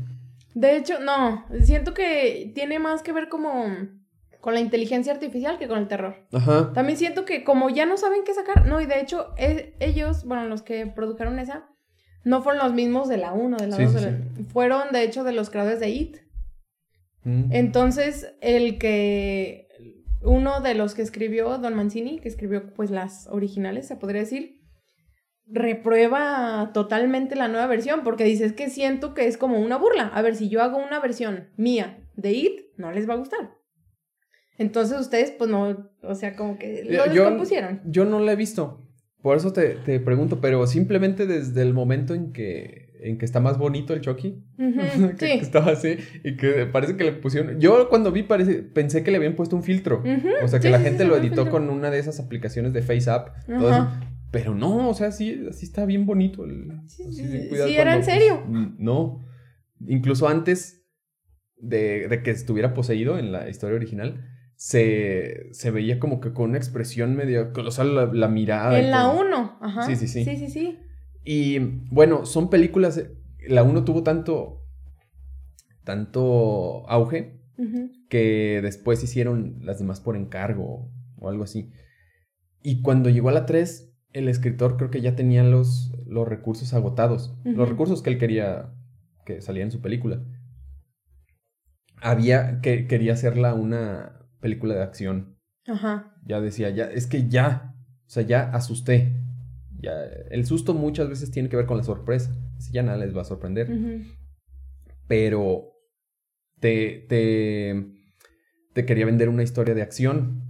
B: De hecho, no. Siento que tiene más que ver como con la inteligencia artificial que con el terror. Ajá. También siento que como ya no saben qué sacar, no, y de hecho e, ellos, bueno, los que produjeron esa, no fueron los mismos de la 1, de la 2, fueron de hecho de los creadores de IT. Mm. Entonces, el que uno de los que escribió Don Mancini, que escribió pues las originales, se podría decir, reprueba totalmente la nueva versión porque dices que siento que es como una burla. A ver, si yo hago una versión mía de It, no les va a gustar. Entonces ustedes, pues no, o sea, como que lo
A: descompusieron. Yo, no la he visto. Por eso te, pregunto, pero simplemente desde el momento en que, en que está más bonito el Chucky, que, estaba así, y que parece que le pusieron. Yo cuando vi parece, pensé que le habían puesto un filtro. O sea, que la gente lo editó con una de esas aplicaciones de FaceApp. Pero no, o sea, sí, así está bien bonito. El,
B: sí, era en serio.
A: Pues, no. Incluso antes de, que estuviera poseído en la historia original, se, veía como que con una expresión medio colosal la, la mirada.
B: En la 1, ajá.
A: Sí, sí, sí.
B: Sí, sí, sí.
A: Y bueno, son películas. La 1 tuvo tanto. tanto auge que después hicieron las demás por encargo o algo así. Y cuando llegó a la 3, el escritor creo que ya tenía los, los recursos agotados, los recursos que él quería que salieran en su película. Había que quería hacerla una película de acción. Ajá. Ya decía, ya es que ya, o sea, ya asusté. Ya el susto muchas veces tiene que ver con la sorpresa. Si ya nada les va a sorprender. Pero te, te te quería vender una historia de acción.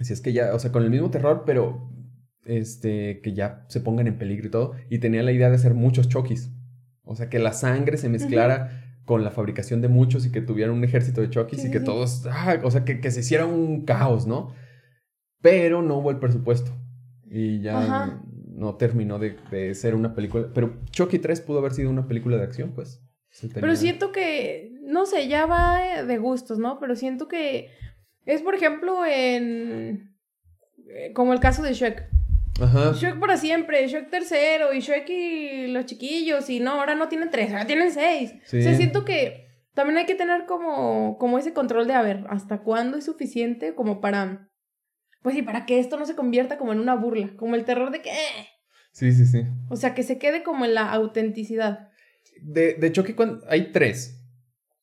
A: Si es que ya, o sea, con el mismo terror, pero este, que ya se pongan en peligro y todo, y tenía la idea de hacer muchos chokis. O sea, que la sangre se mezclara con la fabricación de muchos y que tuvieran un ejército de chokis y que todos, ah, o sea, que, se hiciera un caos, ¿no? Pero no hubo el presupuesto y ya no terminó de, ser una película. Pero Chucky 3 pudo haber sido una película de acción, pues.
B: Pero siento que, no sé, ya va de gustos, ¿no? Pero siento que es, por ejemplo, en... Eh, como el caso de Shrek. Ajá. Shrek para siempre, Shrek tercero, y Shrek y los chiquillos, y no, ahora no tienen tres, ahora tienen seis. O sea, siento que también hay que tener como, como ese control de, a ver, ¿hasta cuándo es suficiente como para, pues sí, para que esto no se convierta como en una burla, como el terror de que... Eh".
A: Sí, sí, sí.
B: O sea, que se quede como en la autenticidad.
A: De, de Chucky hay tres.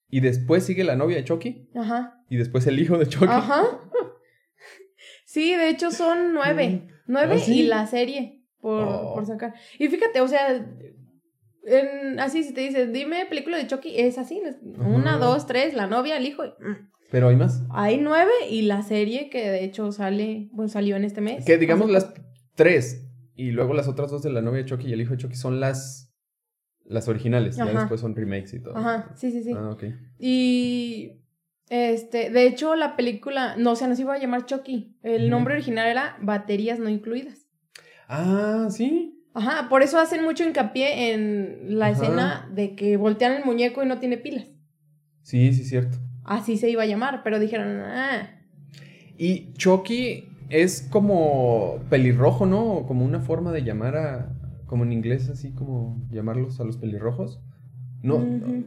A: Y después sigue la novia de Chucky. Ajá. Y después el hijo de Chucky. Ajá.
B: Sí, de hecho son nueve. Nueve ¿Ah, y la serie por, oh. por, sacar. Y fíjate, o sea, en, así si te dices, dime película de Chucky, es así. Una, dos, tres, la novia, el hijo. Mm.
A: ¿Pero hay más?
B: Hay nueve y la serie que de hecho sale, bueno, salió en este mes.
A: Que digamos las tres y luego las otras dos de la novia de Chucky y el hijo de Chucky son las, las originales. Ya después son remakes y todo.
B: Ajá, sí, sí, sí.
A: Ah, ok.
B: Y este, de hecho, la película, no, o sea, no se iba a llamar Chucky. El nombre original era Baterías no incluidas.
A: Ah, sí.
B: Ajá, por eso hacen mucho hincapié en la
A: Ajá.
B: escena de que voltean el muñeco y no tiene pilas.
A: Sí, sí, cierto.
B: Así se iba a llamar, pero dijeron, ah,
A: Y Chucky es como pelirrojo, ¿no? Como una forma de llamar a. Como en inglés, así como llamarlos a los pelirrojos. No.
B: Ujú.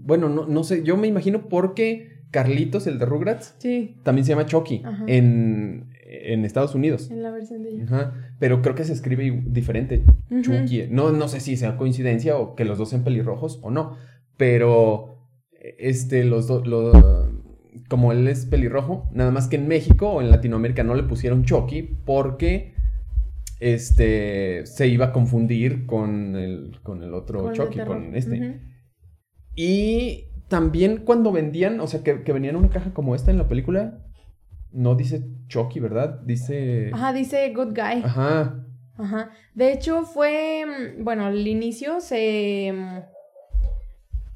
A: Bueno, no, no sé. Yo me imagino porque Carlitos, el de Rugrats,
B: sí,
A: también se llama Chucky en, en Estados Unidos.
B: en la versión de ella.
A: Ajá. Pero creo que se escribe diferente. Chucky. No, no sé si sea coincidencia o que los dos sean pelirrojos o no. Pero. Este, los dos. como él es pelirrojo, nada más que en México o en Latinoamérica no le pusieron Chucky porque. Este. Se iba a confundir con el, con el otro
B: Con
A: Chucky, con este. Y también cuando vendían, o sea, que, que venía en una caja como esta en la película, no dice Chucky, ¿verdad? Dice...
B: Ajá, dice Good Guy.
A: Ajá.
B: Ajá. De hecho, fue. mm, Bueno, al inicio se. mm,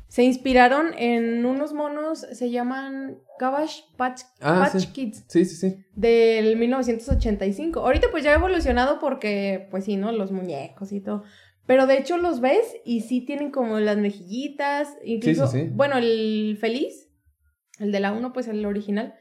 B: Se inspiraron en unos monos, se llaman Cabbage Patch,
A: Ah,
B: Patch
A: sí.
B: Kids,
A: Sí, sí, sí.
B: del 1985. Ahorita, pues ya ha evolucionado porque, pues sí, ¿no? Los muñecos y todo. Pero de hecho los ves y sí tienen como las mejillitas. Incluso,
A: sí, sí.
B: bueno, el feliz, el de la 1, pues el original.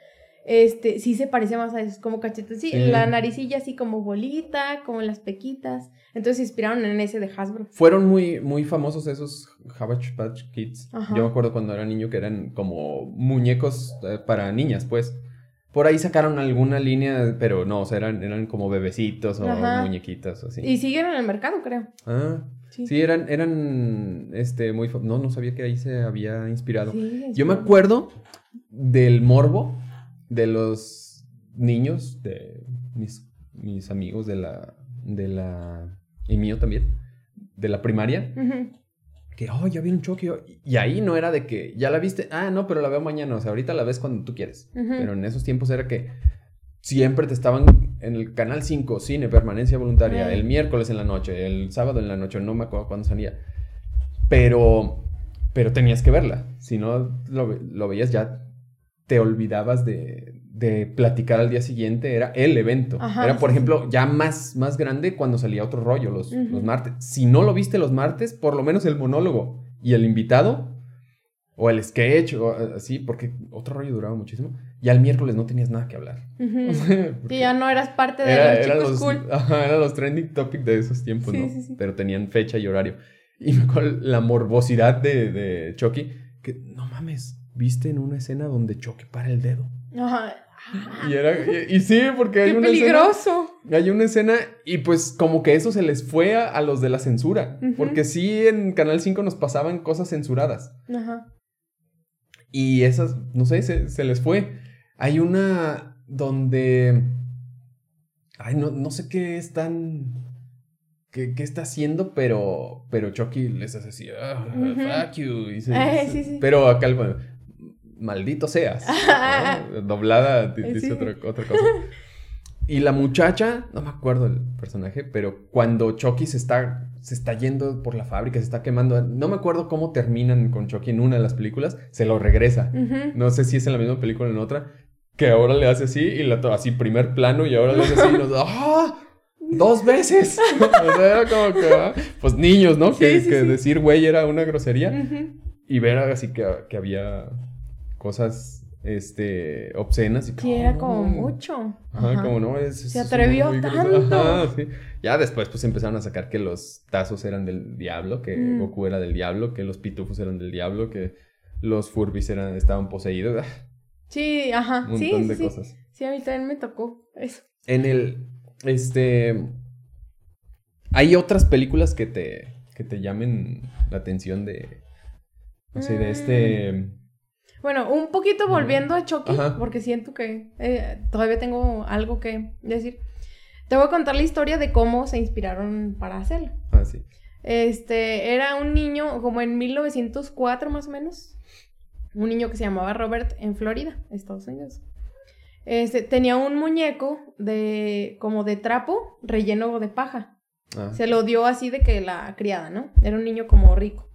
B: Este, sí se parece más a esos, como cachetes. Sí, la naricilla así como bolita, como las pequitas. Entonces se inspiraron en ese de Hasbro.
A: Fueron muy, muy famosos esos Cabbage Patch Kids.
B: Ajá.
A: Yo me acuerdo cuando era niño que eran como muñecos eh, para niñas, pues. Por ahí sacaron alguna línea, pero no, o sea, eran, eran como bebecitos o
B: Ajá.
A: muñequitas, así.
B: Y siguen en el mercado, creo.
A: Ah,
B: Sí.
A: sí, eran, eran, este, muy... No, no sabía que ahí se había inspirado.
B: Sí,
A: Yo me acuerdo del morbo de los niños, de mis, mis amigos de la, de la, y mío también, de la primaria,
B: Ujú.
A: Que, oh, ya vi un oh", y ahí no era de que, ya la viste, ah, no, pero la veo mañana, o sea, ahorita la ves cuando tú quieres, pero en esos tiempos era que siempre te estaban en el canal 5, cine, permanencia voluntaria, el miércoles en la noche, el sábado en la noche, no me acuerdo cuándo salía, pero, pero tenías que verla, si no lo, lo veías ya te olvidabas de, de platicar al día siguiente, era el evento.
B: Ajá,
A: era, por
B: sí,
A: ejemplo, ya más, más grande cuando salía otro rollo los,
B: Ujú.
A: los martes. Si no lo viste los martes, por lo menos el monólogo y el invitado, o el sketch, o eh, así, porque otro rollo duraba muchísimo. Y al miércoles no tenías nada que hablar.
B: Ujú.
A: Porque
B: Sí, ya no eras parte de
A: era-
B: los chicos
A: los,
B: cool.
A: ajá, eran los trending topics de esos tiempos,
B: Sí,
A: ¿no?
B: sí, sí.
A: Pero tenían fecha y horario. Y me acuerdo la morbosidad de, de Chucky, que no mames, viste en una escena donde Chucky para el dedo.
B: Ajá. Ah,
A: Y era, y, y sí, porque hay
B: ¡Qué
A: una
B: peligroso!
A: escena. Hay una escena y pues como que eso se les fue a, a los de la censura. Porque sí en Canal 5 nos pasaban cosas censuradas.
B: Ajá.
A: Y esas, no sé, se, se les fue. Hay una donde. Ay, no, no sé qué están. Qué, qué está haciendo, pero. Pero Chucky les hace así. "Ah. Fuck you. y se-
B: Eh,
A: se-
B: sí, sí.
A: Pero acá el. Maldito seas. ¿no? Doblada di- dice
B: sí.
A: otra, otra cosa. Y la muchacha, no me acuerdo el personaje, pero cuando Chucky se está, se está yendo por la fábrica, se está quemando, no me acuerdo cómo terminan con Chucky en una de las películas, se lo regresa. No sé si es en la misma película o en otra, que ahora le hace así y la así primer plano y ahora le hace así y nos ¡ah! ¡Dos veces! o sea, como que, ah, pues niños, ¿no?
B: Sí,
A: que
B: sí,
A: que
B: sí.
A: decir güey era una grosería y ver así que, que había cosas este, obscenas y
B: Sí, era
A: "Oh,
B: como
A: no".
B: mucho.
A: Ajá,
B: Ajá.
A: como no, es, es-
B: Se atrevió tanto.
A: Ajá, sí. Ya después pues empezaron a sacar que los tazos eran del diablo, que
B: Mm.
A: Goku era del diablo, que los pitufos eran del diablo, que los Furbis eran, estaban poseídos,
B: Sí, ajá.
A: un
B: sí,
A: montón
B: sí,
A: de
B: sí.
A: cosas.
B: Sí, a mí también me tocó eso.
A: En el, este, hay otras películas que te, que te llamen la atención de, no sé, de
B: Mm. Bueno, un poquito volviendo a Chucky,
A: Ajá.
B: porque siento que eh, todavía tengo algo que decir. Te voy a contar la historia de cómo se inspiraron para hacerlo.
A: ah, sí.
B: Este, era un niño como en 1904 más o menos. Un niño que se llamaba Robert en Florida, Estados Unidos. Este, tenía un muñeco de como de trapo relleno de paja.
A: Ah.
B: Se lo dio así de que la criada, ¿no? Era un niño como rico.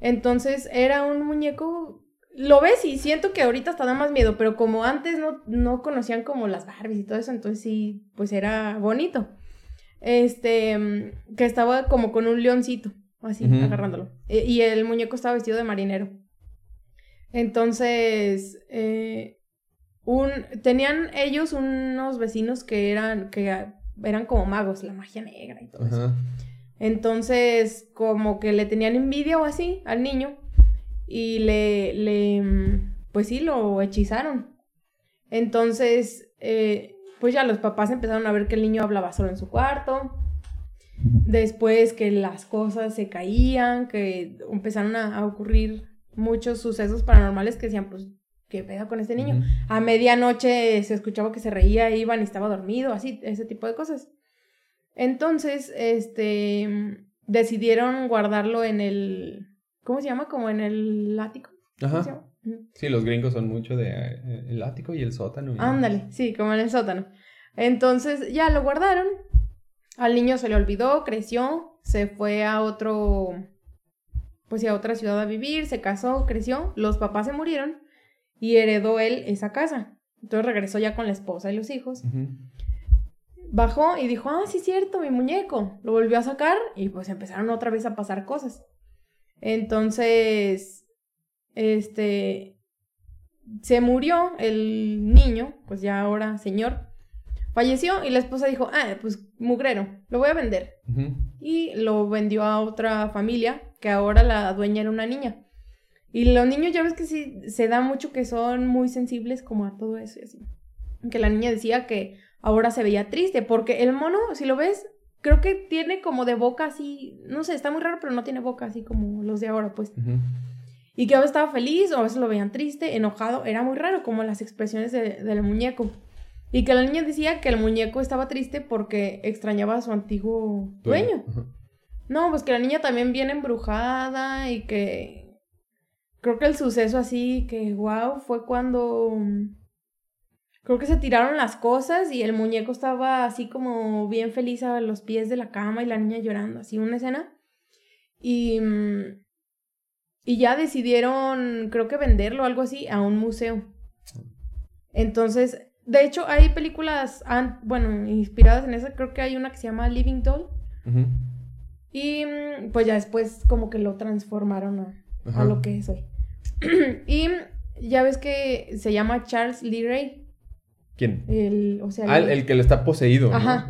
B: Entonces era un muñeco. Lo ves y siento que ahorita hasta da más miedo, pero como antes no, no conocían como las Barbies y todo eso, entonces sí, pues era bonito. Este, mm, que estaba como con un leoncito, así, agarrándolo. E- Y el muñeco estaba vestido de marinero. Entonces, eh, un, tenían ellos unos vecinos que eran, que eran como magos, la magia negra y todo eso. Entonces, como que le tenían envidia o así al niño y le, le mm, pues sí, lo hechizaron. Entonces, eh, pues ya los papás empezaron a ver que el niño hablaba solo en su cuarto. Después que las cosas se caían, que empezaron a, a ocurrir muchos sucesos paranormales que decían, pues, ¿qué pedo con este niño? A medianoche se escuchaba que se reía, iban y estaba dormido, así, ese tipo de cosas. Entonces, este, decidieron guardarlo en el, ¿cómo se llama? Como en el ático. ¿Cómo se
A: Ajá.
B: llama?
A: Sí, los gringos son mucho de eh, el ático y el sótano. y-
B: Ándale, sí, como en el sótano. Entonces, ya lo guardaron. Al niño se le olvidó, creció, se fue a otro, pues sí, a otra ciudad a vivir, se casó, creció, los papás se murieron y heredó él esa casa. Entonces regresó ya con la esposa y los hijos. Bajó y dijo, ah, sí, cierto, mi muñeco. Lo volvió a sacar y pues empezaron otra vez a pasar cosas. Entonces, este, se murió el niño, pues ya ahora señor. Falleció y la esposa dijo, ah, pues mugrero, lo voy a vender. Y lo vendió a otra familia, que ahora la dueña era una niña. Y los niños ya ves que sí, se da mucho que son muy sensibles como a todo eso y así. Que la niña decía que ahora se veía triste, porque el mono, si lo ves, creo que tiene como de boca así, no sé, está muy raro, pero no tiene boca así como los de ahora, pues. Y que a veces estaba feliz o a veces lo veían triste, enojado, era muy raro como las expresiones de- del muñeco. Y que la niña decía que el muñeco estaba triste porque extrañaba a su antiguo dueño.
A: Ajá.
B: No, pues que la niña también viene embrujada y que creo que el suceso así que wow fue cuando creo que se tiraron las cosas y el muñeco estaba así como bien feliz a los pies de la cama y la niña llorando, así una escena. Y mm, y ya decidieron creo que venderlo o algo así a un museo. Entonces, de hecho hay películas bueno, inspiradas en esa, creo que hay una que se llama Living Doll
A: Ujú.
B: y mm, pues ya después como que lo transformaron a, lo que es hoy. y ya ves que se llama Charles Lee Ray.
A: ¿Quién?
B: El, o sea,
A: Ah, el, que lo está poseído. ¿no?
B: Ajá.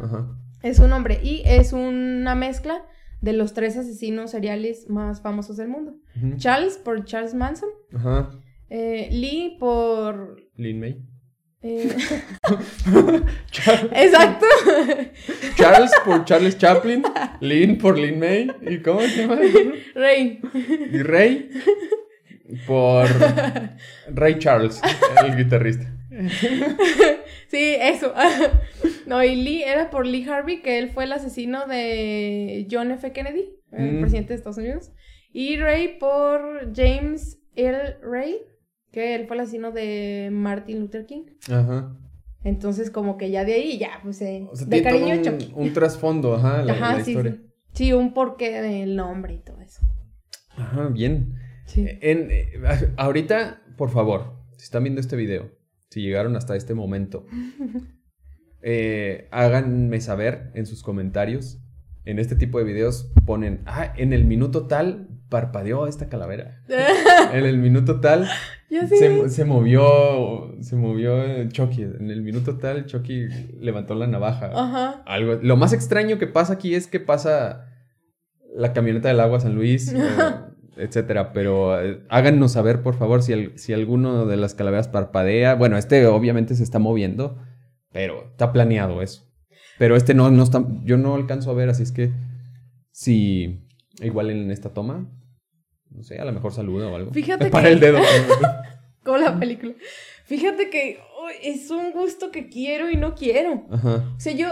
B: Es un hombre. Y es una mezcla de los tres asesinos seriales más famosos del mundo. Charles por Charles Manson.
A: Ajá.
B: eh, Lee por...
A: Lin May.
B: eh,
A: Char-
B: Exacto.
A: Charles por Charles Chaplin. Lin por Lin May. ¿Y cómo se llama?
B: Ray.
A: Y Ray por Ray Charles, el guitarrista.
B: Sí, eso. no, y Lee era por Lee Harvey, que él fue el asesino de John F. Kennedy, el
A: Mm.
B: presidente de Estados Unidos. Y Ray por James L. Ray, que él fue el asesino de Martin Luther King.
A: Ajá.
B: Entonces, como que ya de ahí, ya, pues, eh,
A: O sea,
B: de
A: todo
B: cariño
A: un, trasfondo, ajá, la,
B: Ajá,
A: la
B: sí,
A: historia.
B: sí. Sí, un porqué del nombre y todo eso.
A: Ajá, bien.
B: Sí.
A: En, eh, ahorita, por favor, si están viendo este video, si llegaron hasta este momento, eh, háganme saber en sus comentarios. En este tipo de videos ponen, ah, en el minuto tal parpadeó esta calavera. En el minuto tal se, se movió, se movió Chucky. En el minuto tal Chucky levantó la navaja.
B: Ajá.
A: Algo. Lo más extraño que pasa aquí es que pasa la camioneta del agua San Luis, etcétera. Pero eh, háganos saber, por favor, si, el- si alguno de las calaveras parpadea. Bueno, este obviamente se está moviendo, pero está planeado eso. Pero este no, no está. Yo no alcanzo a ver, así es que si igual en esta toma, no sé, a lo mejor saluda o algo.
B: Fíjate
A: Para
B: que-
A: el dedo.
B: Como la película. Fíjate que oh, es un gusto que quiero y no quiero.
A: Ajá.
B: O sea, yo,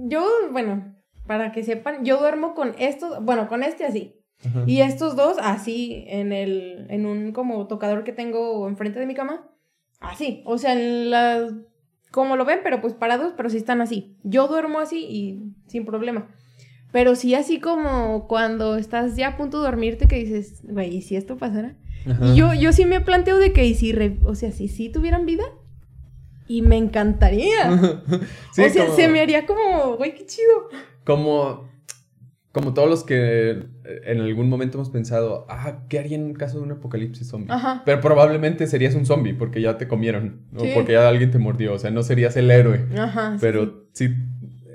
B: yo, bueno, para que sepan, yo duermo con estos, bueno, con este así.
A: Ajá.
B: Y estos dos así, en el, en un como tocador que tengo enfrente de mi cama. Así. O sea, en la como lo ven, pero pues parados, pero sí están así. Yo duermo así y sin problema. Pero sí así como cuando estás ya a punto de dormirte que dices, güey, ¿y si esto pasara? Y yo, yo sí me planteo de que, ¿y si, o sea, si sí tuvieran vida? Y me encantaría. o sea, se me haría como, güey, qué chido.
A: Como, como todos los que en algún momento hemos pensado, ah, ¿qué haría en un caso de un apocalipsis zombie? Pero probablemente serías un zombie porque ya te comieron, o porque ya alguien te mordió, o sea, no serías el héroe. Ajá. Pero sí,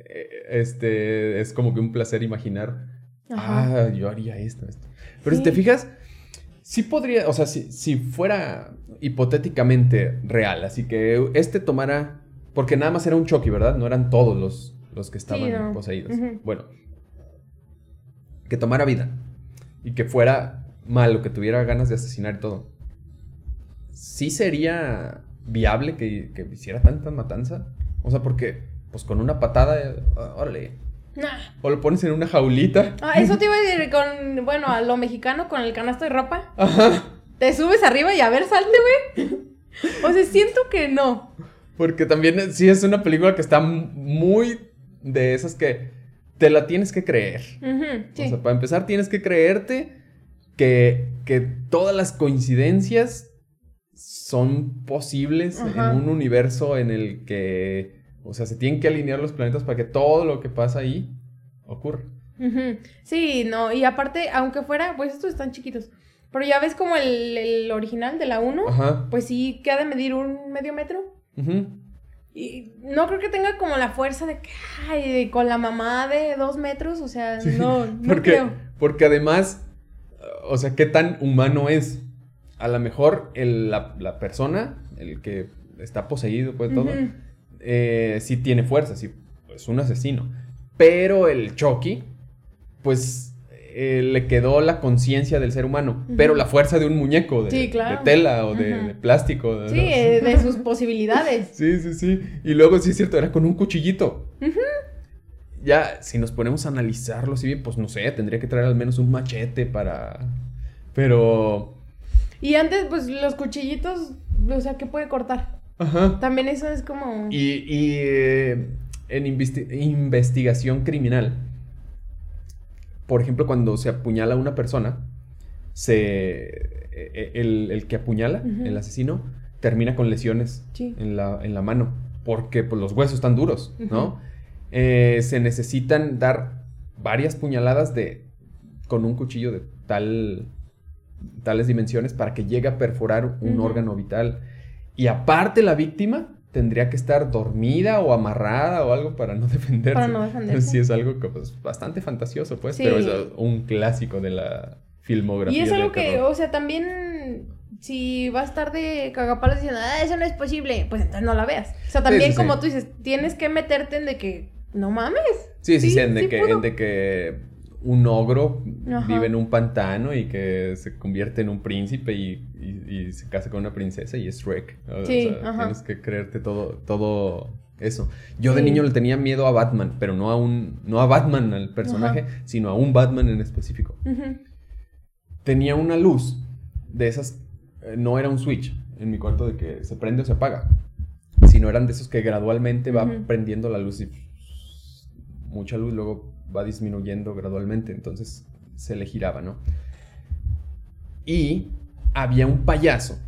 A: eh, este, es como que un placer imaginar, ah, yo haría esto, esto. Pero si te fijas, sí podría, o sea, si, si fuera hipotéticamente real, así que este tomara, porque nada más era un Chucky, ¿verdad? No eran todos los, los que estaban poseídos. Bueno, que tomara vida y que fuera malo, que tuviera ganas de asesinar y todo, ¿sí sería viable que, que hiciera tanta matanza? O sea, porque, pues con una patada, órale. O lo pones en una jaulita.
B: Ah, eso te iba a decir con, bueno, a lo mexicano con el canasto de ropa. Ajá. Te subes arriba y a ver, salte, güey. O sea, siento que no.
A: Porque también sí es una película que está muy de esas que te la tienes que creer. O sea, para empezar, tienes que creerte que, que todas las coincidencias son posibles en un universo en el que, o sea, se tienen que alinear los planetas para que todo lo que pasa ahí ocurra.
B: Sí, no, y aparte, aunque fuera, pues estos están chiquitos. Pero ya ves como el, original de la 1, pues sí que ha de medir un medio metro. Y no creo que tenga como la fuerza de que, ay, con la mamá de dos metros, o sea, no, no
A: porque,
B: creo.
A: Porque además, o sea, ¿qué tan humano es? A lo mejor la, persona, el que está poseído, pues todo, eh, sí tiene fuerza, sí, es un asesino. Pero el Chucky, pues eh, le quedó la conciencia del ser humano, pero la fuerza de un muñeco de, tela o de, plástico.
B: sí, eh, de sus posibilidades.
A: Sí, sí, sí. Y luego, sí es cierto, era con un cuchillito. Ya, si nos ponemos a analizarlo, sí bien, pues no sé, tendría que traer al menos un machete para... Pero...
B: Y antes, pues los cuchillitos, o sea, ¿qué puede cortar? Ajá. También eso es como...
A: Y, eh, en investigación criminal por ejemplo, cuando se apuñala a una persona, se, e, e, el, que apuñala, el asesino, termina con lesiones en, la, en, la, mano, porque pues, los huesos están duros, ¿no? Eh, se necesitan dar varias puñaladas de, con un cuchillo de tal, tales dimensiones para que llegue a perforar un órgano vital. Y aparte la víctima tendría que estar dormida o amarrada o algo para no defenderse. Para no defenderse. Sí, es algo que, pues, bastante fantasioso, pues, pero es un clásico de la filmografía.
B: Y es algo que, o sea, también si va a estar de cagapalos diciendo, ah, eso no es posible, pues entonces no la veas. O sea, también como tú dices, tienes que meterte en de que, no mames.
A: Sí, sí, sí, en, de que, en de que un ogro vive en un pantano y que se convierte en un príncipe y, se casa con una princesa y es Shrek. Sí, tienes que creerte todo, todo eso. Yo de niño le tenía miedo a Batman, pero no a un, no a Batman al personaje, sino a un Batman en específico. Tenía una luz de esas, eh, no era un switch en mi cuarto de que se prende o se apaga, sino eran de esos que gradualmente va prendiendo la luz y mucha luz, luego va disminuyendo gradualmente, entonces se le giraba, ¿no? Y había un payaso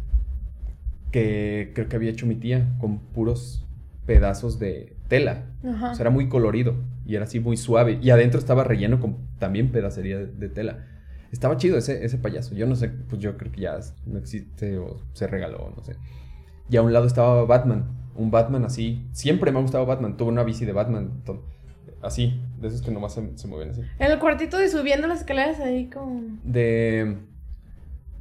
A: que creo que había hecho mi tía con puros pedazos de tela. O sea, era muy colorido y era así muy suave. Y adentro estaba relleno con también pedacería de, tela. Estaba chido ese, ese payaso. Yo no sé, pues yo creo que ya no existe o se regaló, no sé. Y a un lado estaba Batman. Un Batman así. Siempre me ha gustado Batman. Tuve una bici de Batman. Todo así, de esos que nomás se, se mueven así.
B: En el cuartito de subiendo las escaleras ahí como...
A: De...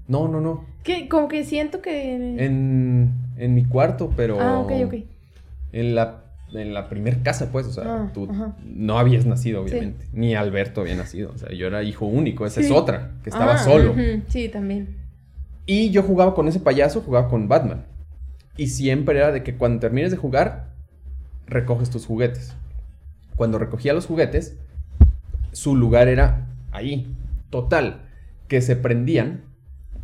A: No, no, no.
B: Que como que siento que...
A: En, en mi cuarto, pero...
B: Ah, ok, ok.
A: En la, en la primer casa, pues, o sea, ah, tú no habías nacido, obviamente. Ni Alberto había nacido. O sea, yo era hijo único, esa es otra, que estaba ah, solo.
B: Sí, también.
A: Y yo jugaba con ese payaso, jugaba con Batman. Y siempre era de que cuando termines de jugar, recoges tus juguetes cuando recogía los juguetes, su lugar era ahí, total, que se prendían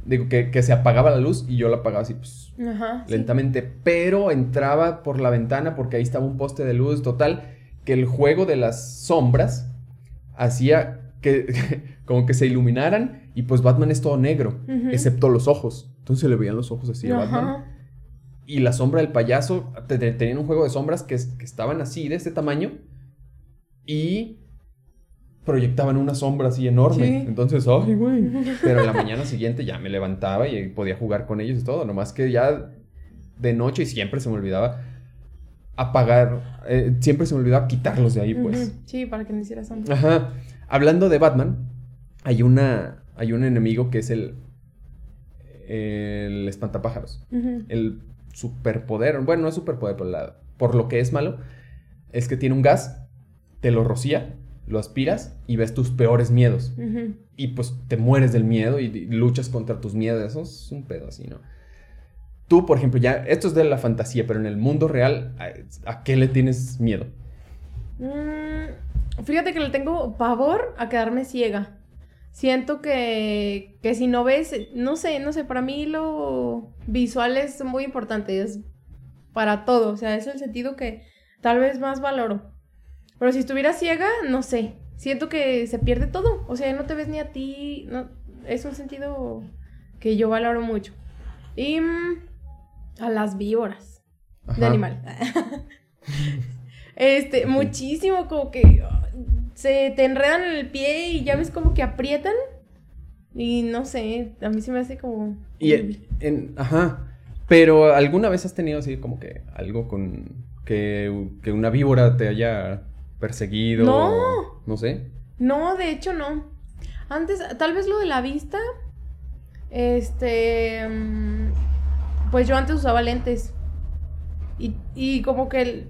A: Digo, que, que se apagaba la luz y yo la apagaba así, pues,
B: Ajá. sí.
A: lentamente. Pero entraba por la ventana porque ahí estaba un poste de luz. Total, que el juego de las sombras hacía que como que se iluminaran y pues Batman es todo negro, excepto los ojos. Entonces le veían los ojos así a Batman.
B: Ajá.
A: Y la sombra del payaso, te- te- tenían un juego de sombras que estaban así, de este tamaño, y proyectaban una sombra así enorme.
B: Sí.
A: Entonces, ay, güey. Pero en la mañana siguiente ya me levantaba y podía jugar con ellos y todo. Nomás que ya de noche y siempre se me olvidaba apagar, eh, siempre se me olvidaba quitarlos de ahí, pues.
B: Sí, para que no hiciera sombra.
A: Ajá. Hablando de Batman, hay una. Hay un enemigo que es el. El espantapájaros. El superpoder. Bueno, no es superpoder, pero la- por lo que es malo. Es que tiene un gas, te lo rocía, lo aspiras y ves tus peores miedos. Y pues te mueres del miedo y, y luchas contra tus miedos. Eso es un pedo así, ¿no? Tú, por ejemplo, ya. Esto es de la fantasía, pero en el mundo real, ¿a, a qué le tienes miedo?
B: Mm, fíjate que le tengo pavor a quedarme ciega. Siento que, que si no ves, no sé, no sé, para mí lo visual es muy importante, es para todo, o sea, es el sentido que tal vez más valoro. Pero si estuviera ciega, no sé, siento que se pierde todo, o sea, no te ves ni a ti, no, es un sentido que yo valoro mucho. Y mm, a las víboras de animal. este, muchísimo, como que ah, se te enredan en el pie y ya ves como que aprietan. Y no sé, a mí se me hace como.
A: Y en, ajá. Pero alguna vez has tenido así como que algo con que, que una víbora te haya perseguido.
B: No.
A: No sé.
B: No, de hecho no. Antes, tal vez lo de la vista. Este. mm, Pues yo antes usaba lentes. Y, y como que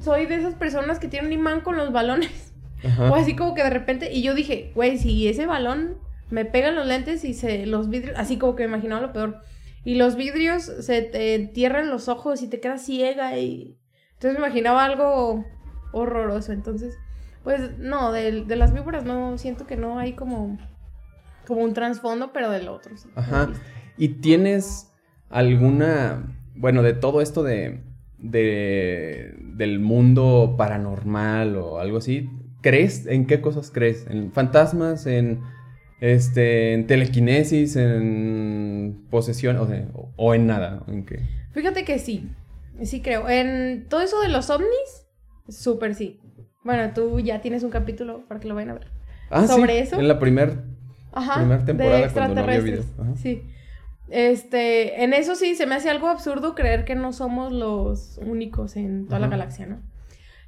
B: soy de esas personas que tienen un imán con los balones.
A: Ajá.
B: O así como que de repente, y yo dije, güey, si ese balón me pega en los lentes y se los vidrios, así como que me imaginaba lo peor. Y los vidrios se te entierran los ojos y te quedas ciega y... Entonces me imaginaba algo horroroso. Entonces, pues no, de, de las víboras no, siento que no hay como, como un trasfondo, pero del otro. sí.
A: Ajá. ¿Y tienes alguna, bueno, de todo esto de, de del mundo paranormal o algo así, ¿crees? ¿En qué cosas crees? ¿En fantasmas? ¿En este en telequinesis? ¿En posesión? O, sea, o, o en nada? ¿En qué?
B: Fíjate que sí, sí creo. En todo eso de los ovnis, súper sí. Bueno, tú ya tienes un capítulo para que lo vayan a ver.
A: Ah,
B: ¿Sobre
A: sí,
B: eso?
A: En la primer
B: Ajá.
A: Primer temporada
B: de
A: cuando no había video. Ajá.
B: Sí. Este, en eso sí se me hace algo absurdo creer que no somos los únicos en toda la galaxia, ¿no?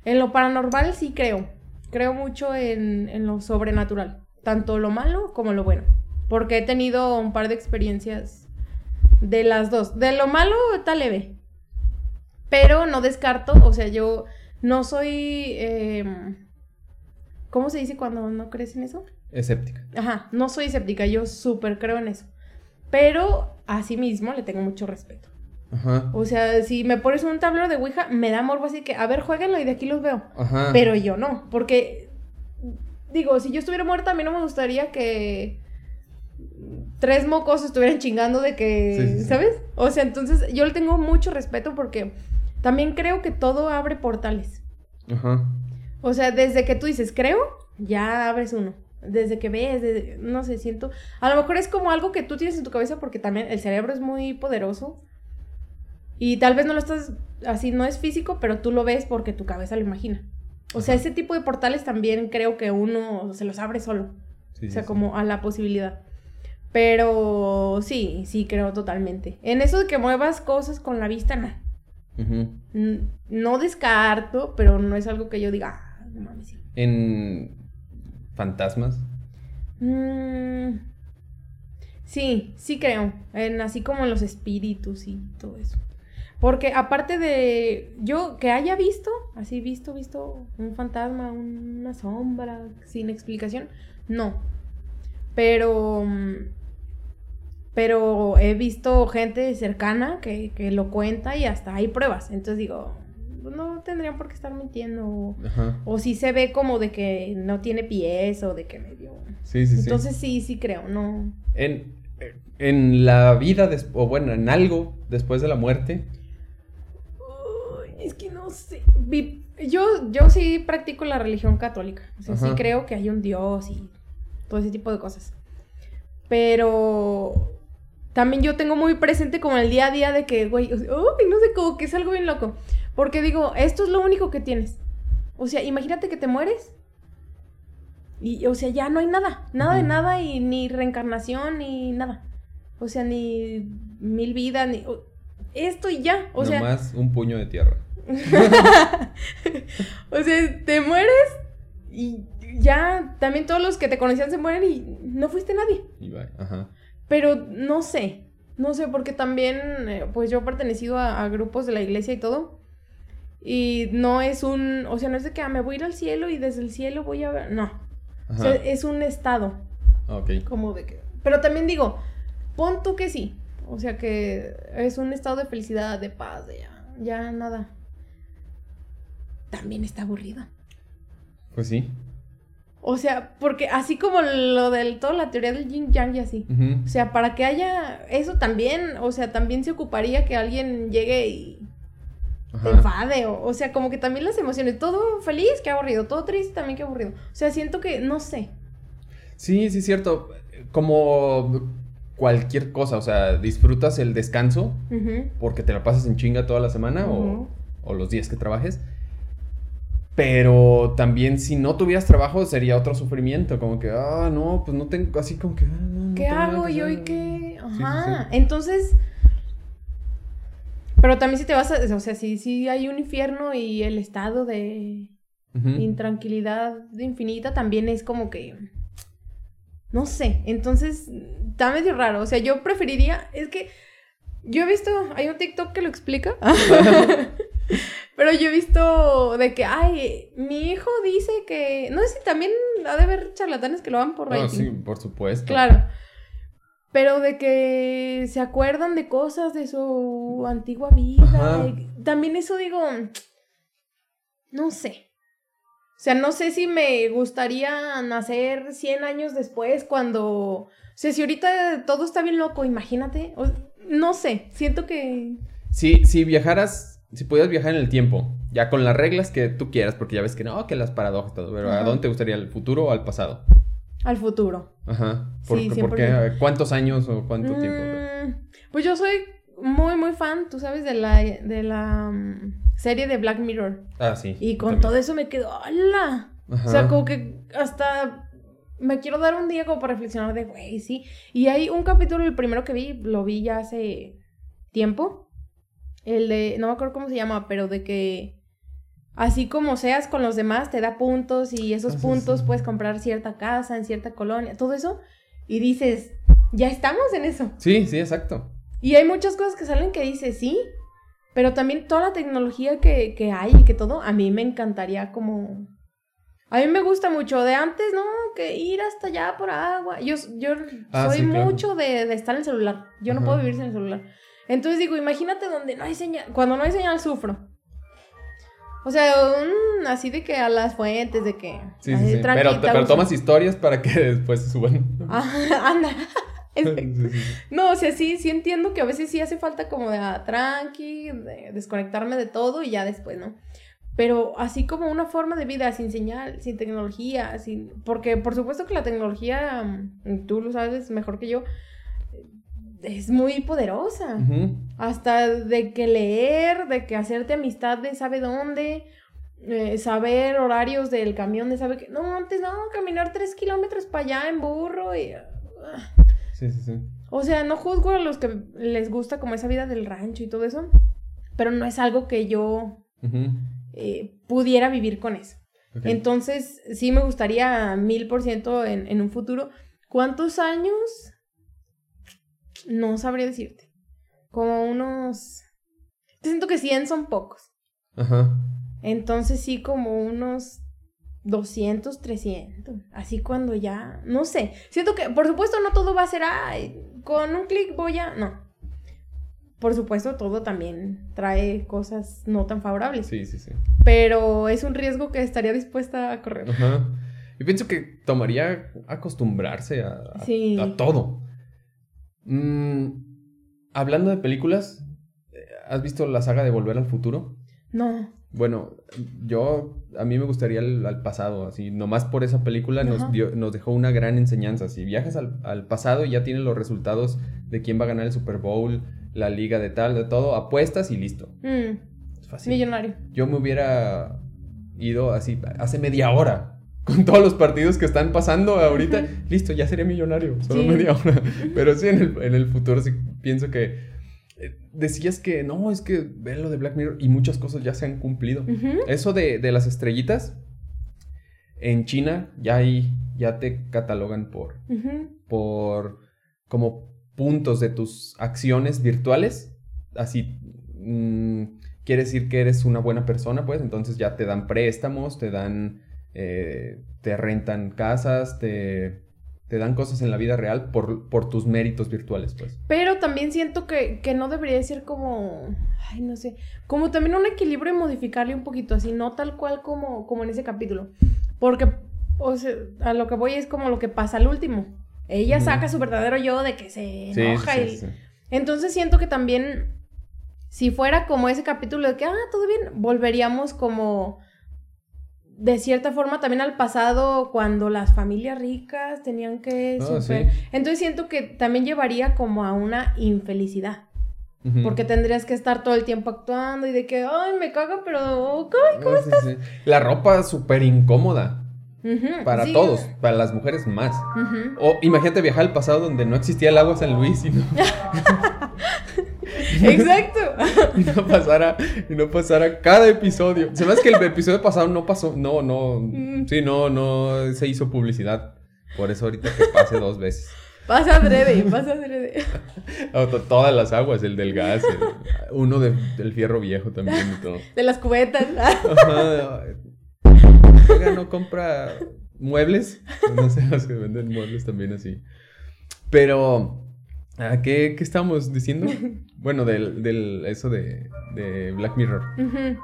B: En lo paranormal sí creo. Creo mucho en, en lo sobrenatural. Tanto lo malo como lo bueno. Porque he tenido un par de experiencias de las dos. De lo malo está leve. Pero no descarto, o sea, yo no soy... em, ¿Cómo se dice cuando no crees en eso?
A: escéptica.
B: Ajá, no soy escéptica, yo súper creo en eso. Pero a sí mismo le tengo mucho respeto.
A: Ajá.
B: O sea, si me pones un tablero de Ouija, me da morbo así que, a ver, jueguenlo y de aquí los veo.
A: Ajá.
B: Pero yo no, porque, digo, si yo estuviera muerta, a mí no me gustaría que tres mocos estuvieran chingando de que,
A: Sí, sí, sí.
B: ¿sabes? O sea, entonces yo le tengo mucho respeto porque también creo que todo abre portales.
A: Ajá.
B: O sea, desde que tú dices, creo, ya abres uno. Desde que ves, desde- no sé, siento. A lo mejor es como algo que tú tienes en tu cabeza porque también el cerebro es muy poderoso. Y tal vez no lo estás así, no es físico, pero tú lo ves porque tu cabeza lo imagina. O sea,
A: Ajá.
B: ese tipo de portales también creo que uno se los abre solo.
A: Sí,
B: o sea,
A: sí.
B: como a la posibilidad. Pero sí, sí, creo totalmente. En eso de que muevas cosas con la vista, no. No descarto, pero no es algo que yo diga, ah, no mames, sí.
A: En fantasmas.
B: Mm, sí, sí creo. En así como en los espíritus y todo eso. Porque aparte de yo que haya visto, así visto, visto un fantasma, una sombra, sin explicación, no. Pero. Pero he visto gente cercana que, que lo cuenta y hasta hay pruebas. Entonces digo, no tendrían por qué estar mintiendo. O,
A: Ajá.
B: o si se ve como de que no tiene pies o de que medio.
A: Sí, sí.
B: Entonces sí, sí creo, no.
A: En, en la vida, des- o bueno, en algo después de la muerte.
B: Uy, es que no sé. Yo, yo sí practico la religión católica. O sea, sí creo que hay un Dios y todo ese tipo de cosas. Pero también yo tengo muy presente como el día a día de que, güey, o sea, uy, no sé, como que es algo bien loco. Porque digo, esto es lo único que tienes. O sea, imagínate que te mueres. Y, o sea, ya no hay nada. Nada de nada y ni reencarnación ni nada. O sea, ni mil vidas, ni... Esto y ya. O sea,
A: Nomás un puño de tierra.
B: o sea, te mueres y ya también todos los que te conocían se mueren y no fuiste nadie.
A: Y bye. Ajá.
B: Pero no sé, no sé, porque también, eh, pues yo he pertenecido a, a grupos de la iglesia y todo. Y no es un, o sea, no es de que ah, me voy a ir al cielo y desde el cielo voy a ver, no. O sea, es un estado,
A: Ok.
B: como de que... Pero también digo, pon tú que sí. O sea, que es un estado de felicidad, de paz, de ya, ya nada. También está aburrido.
A: Pues sí.
B: O sea, porque así como lo del toda la teoría del yin yang y así. O sea, para que haya eso también, o sea, también se ocuparía que alguien llegue y te enfade, o, o sea, como que también las emociones, todo feliz, qué aburrido, todo triste, también qué aburrido. O sea, siento que, no sé.
A: Sí, sí, es cierto. Como cualquier cosa, o sea, disfrutas el descanso porque te la pasas en chinga toda la semana o- o, los días que trabajes. Pero también si no tuvieras trabajo sería otro sufrimiento, como que, ah, no, pues no tengo, así como que, ah, no, no
B: ¿Qué hago yo y qué?
A: Sí, sí,
B: Ajá.
A: sí.
B: Entonces, pero también si te vas a, o sea, si, si hay un infierno y el estado de intranquilidad infinita también es como que no sé, entonces está medio raro, o sea, yo preferiría, es que yo he visto, hay un TikTok que lo explica, pero yo he visto de que, ay, mi hijo dice que, no sé si también ha de haber charlatanes que lo hagan por
A: No,
B: rating.
A: sí, por supuesto.
B: Claro. Pero de que se acuerdan de cosas de su antigua vida. Y También eso digo, no sé. O sea, no sé si me gustaría nacer 100 años después cuando... O sea, si ahorita todo está bien loco, imagínate. O- no sé, siento que...
A: Si, si viajaras, si pudieras viajar en el tiempo, ya con las reglas que tú quieras, porque ya ves que no, que las paradojas, todo, pero ¿a dónde te gustaría, al futuro o al pasado?
B: Al futuro.
A: Ajá. ¿Por,
B: Sí,
A: por qué?
B: 100%.
A: ¿Cuántos años o cuánto tiempo?
B: Mm, Pues yo soy muy, muy fan, tú sabes, de la, de la mm, serie de Black Mirror.
A: Ah, sí.
B: Y con
A: también.
B: todo eso me quedo, ¡hala!
A: Ajá.
B: O sea, como que hasta me quiero dar un día como para reflexionar de, güey, sí. Y hay un capítulo, el primero que vi, lo vi ya hace tiempo. El de, no me acuerdo cómo se llama, pero de que así como seas con los demás, te da puntos y esos
A: Ah,
B: puntos
A: sí.
B: puedes comprar cierta casa en cierta colonia, todo eso. Y dices, ya estamos en eso.
A: Sí, sí, exacto.
B: Y hay muchas cosas que salen que dices, sí, pero también toda la tecnología que, que hay y que todo, a mí me encantaría como... A mí me gusta mucho de antes, ¿no? Que ir hasta allá por agua. Yo, yo
A: Ah,
B: soy
A: sí, claro.
B: mucho de, de estar en el celular. Yo no puedo vivir sin el celular. Entonces digo, imagínate donde no hay señal. Cuando no hay señal, sufro. O sea, un- así de que a las fuentes, de que...
A: Sí, sí, sí. Pero, pero tomas historias para que después se suban.
B: Ajá, anda. No, o sea, sí, sí entiendo que a veces sí hace falta como de ah, tranqui, de desconectarme de todo y ya después, ¿no? Pero así como una forma de vida sin señal, sin tecnología, sin... Porque por supuesto que la tecnología, mm, tú lo sabes mejor que yo, es muy poderosa. Hasta de que leer, de que hacerte amistad de sabe dónde, eh, saber horarios del camión de sabe que... No, antes no, caminar tres kilómetros para allá en burro y... ah.
A: Sí, sí, sí.
B: O sea, no juzgo a los que les gusta como esa vida del rancho y todo eso, pero no es algo que yo eh, pudiera vivir con eso. Entonces, sí me gustaría mil por ciento en en un futuro. ¿Cuántos años? No sabría decirte. Como unos... Yo siento que 100 son pocos.
A: Ajá.
B: Entonces sí, como unos 200, 300. Así cuando ya... No sé. Siento que, por supuesto, no todo va a ser... Ay, con un clic voy a... No. Por supuesto, todo también trae cosas no tan favorables.
A: Sí, sí, sí.
B: Pero es un riesgo que estaría dispuesta a correr.
A: Ajá. Yo pienso que tomaría acostumbrarse a, a-
B: Sí.
A: a todo. Mm, hablando de películas, ¿has visto la saga de Volver al Futuro?
B: No.
A: Bueno, yo, a mí me gustaría al, al pasado, así, nomás por esa película nos, dio, nos dejó una gran enseñanza. Si viajas al, al pasado y ya tienes los resultados de quién va a ganar el Super Bowl, la liga de tal, de todo, apuestas y listo.
B: Mm,
A: Es fácil.
B: millonario.
A: Yo me hubiera ido así hace media hora con todos los partidos que están pasando ahorita. Listo, ya sería millonario, solo
B: Sí.
A: media hora. Pero sí, en el, en el futuro sí pienso que... eh, Decías que no, es que ve lo de Black Mirror y muchas cosas ya se han cumplido. Eso de, de las estrellitas, en China ya hay, ya te catalogan por, por como puntos de tus acciones virtuales. Así mm, quiere decir que eres una buena persona, pues entonces ya te dan préstamos, te dan, eh, te rentan casas, te, te dan cosas en la vida real por, por tus méritos virtuales, pues.
B: Pero también siento que, que no debería ser como, ay, no sé, como también un equilibrio y modificarle un poquito, así, no tal cual como, como en ese capítulo. Porque, o sea, a lo que voy es como lo que pasa al último. Ella saca su verdadero yo de que se enoja y...
A: sí.
B: Entonces siento que también, si fuera como ese capítulo de que, ah, todo bien, volveríamos como, de cierta forma, también al pasado, cuando las familias ricas tenían que...
A: Ah,
B: super-
A: sí.
B: Entonces siento que también llevaría como a una infelicidad, porque tendrías que estar todo el tiempo actuando y de que, ay, me caga, pero... ok".
A: Ah, sí, sí. La ropa súper incómoda para todos, para las mujeres más. O imagínate viajar al pasado donde no existía el agua San Luis y no,
B: Exacto.
A: y no pasara y no pasara cada episodio. Se me hace que el episodio pasado no pasó, no, no,
B: Mm.
A: sí, no, no se hizo publicidad. Por eso ahorita que pase dos veces.
B: Pasa adrede, pasa
A: to- Todas las aguas, el del gas, el- uno de- del fierro viejo también y todo.
B: De las cubetas.
A: Ajá. Oiga, no compra muebles. No sé, los que venden muebles también así. Pero, ¿a qué, qué estamos diciendo? Bueno, del, del eso de, de Black Mirror.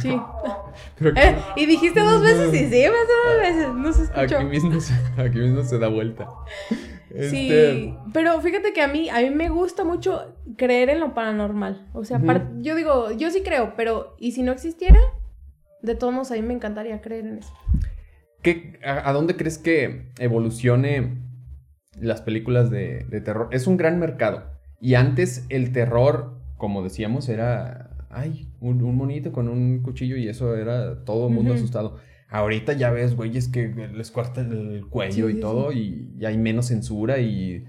B: Sí.
A: Pero
B: Eh, y dijiste dos veces y sí, pasó dos veces. No se escuchó.
A: aquí, mismo se, aquí mismo se da vuelta.
B: Sí,
A: Este,
B: pero fíjate que a mí, a mí me gusta mucho creer en lo paranormal. O sea, yo digo, yo sí creo, pero ¿y si no existiera? De todos modos, a mí me encantaría creer en eso.
A: ¿qué- a, a dónde crees que evolucione las películas de, de terror? Es un gran mercado. Y antes el terror, como decíamos, era. Ay, un, un monito con un cuchillo y eso era todo el mundo asustado. Ahorita ya ves, güeyes, que les corta el cuello
B: Sí,
A: y
B: sí,
A: todo, y, y hay menos censura y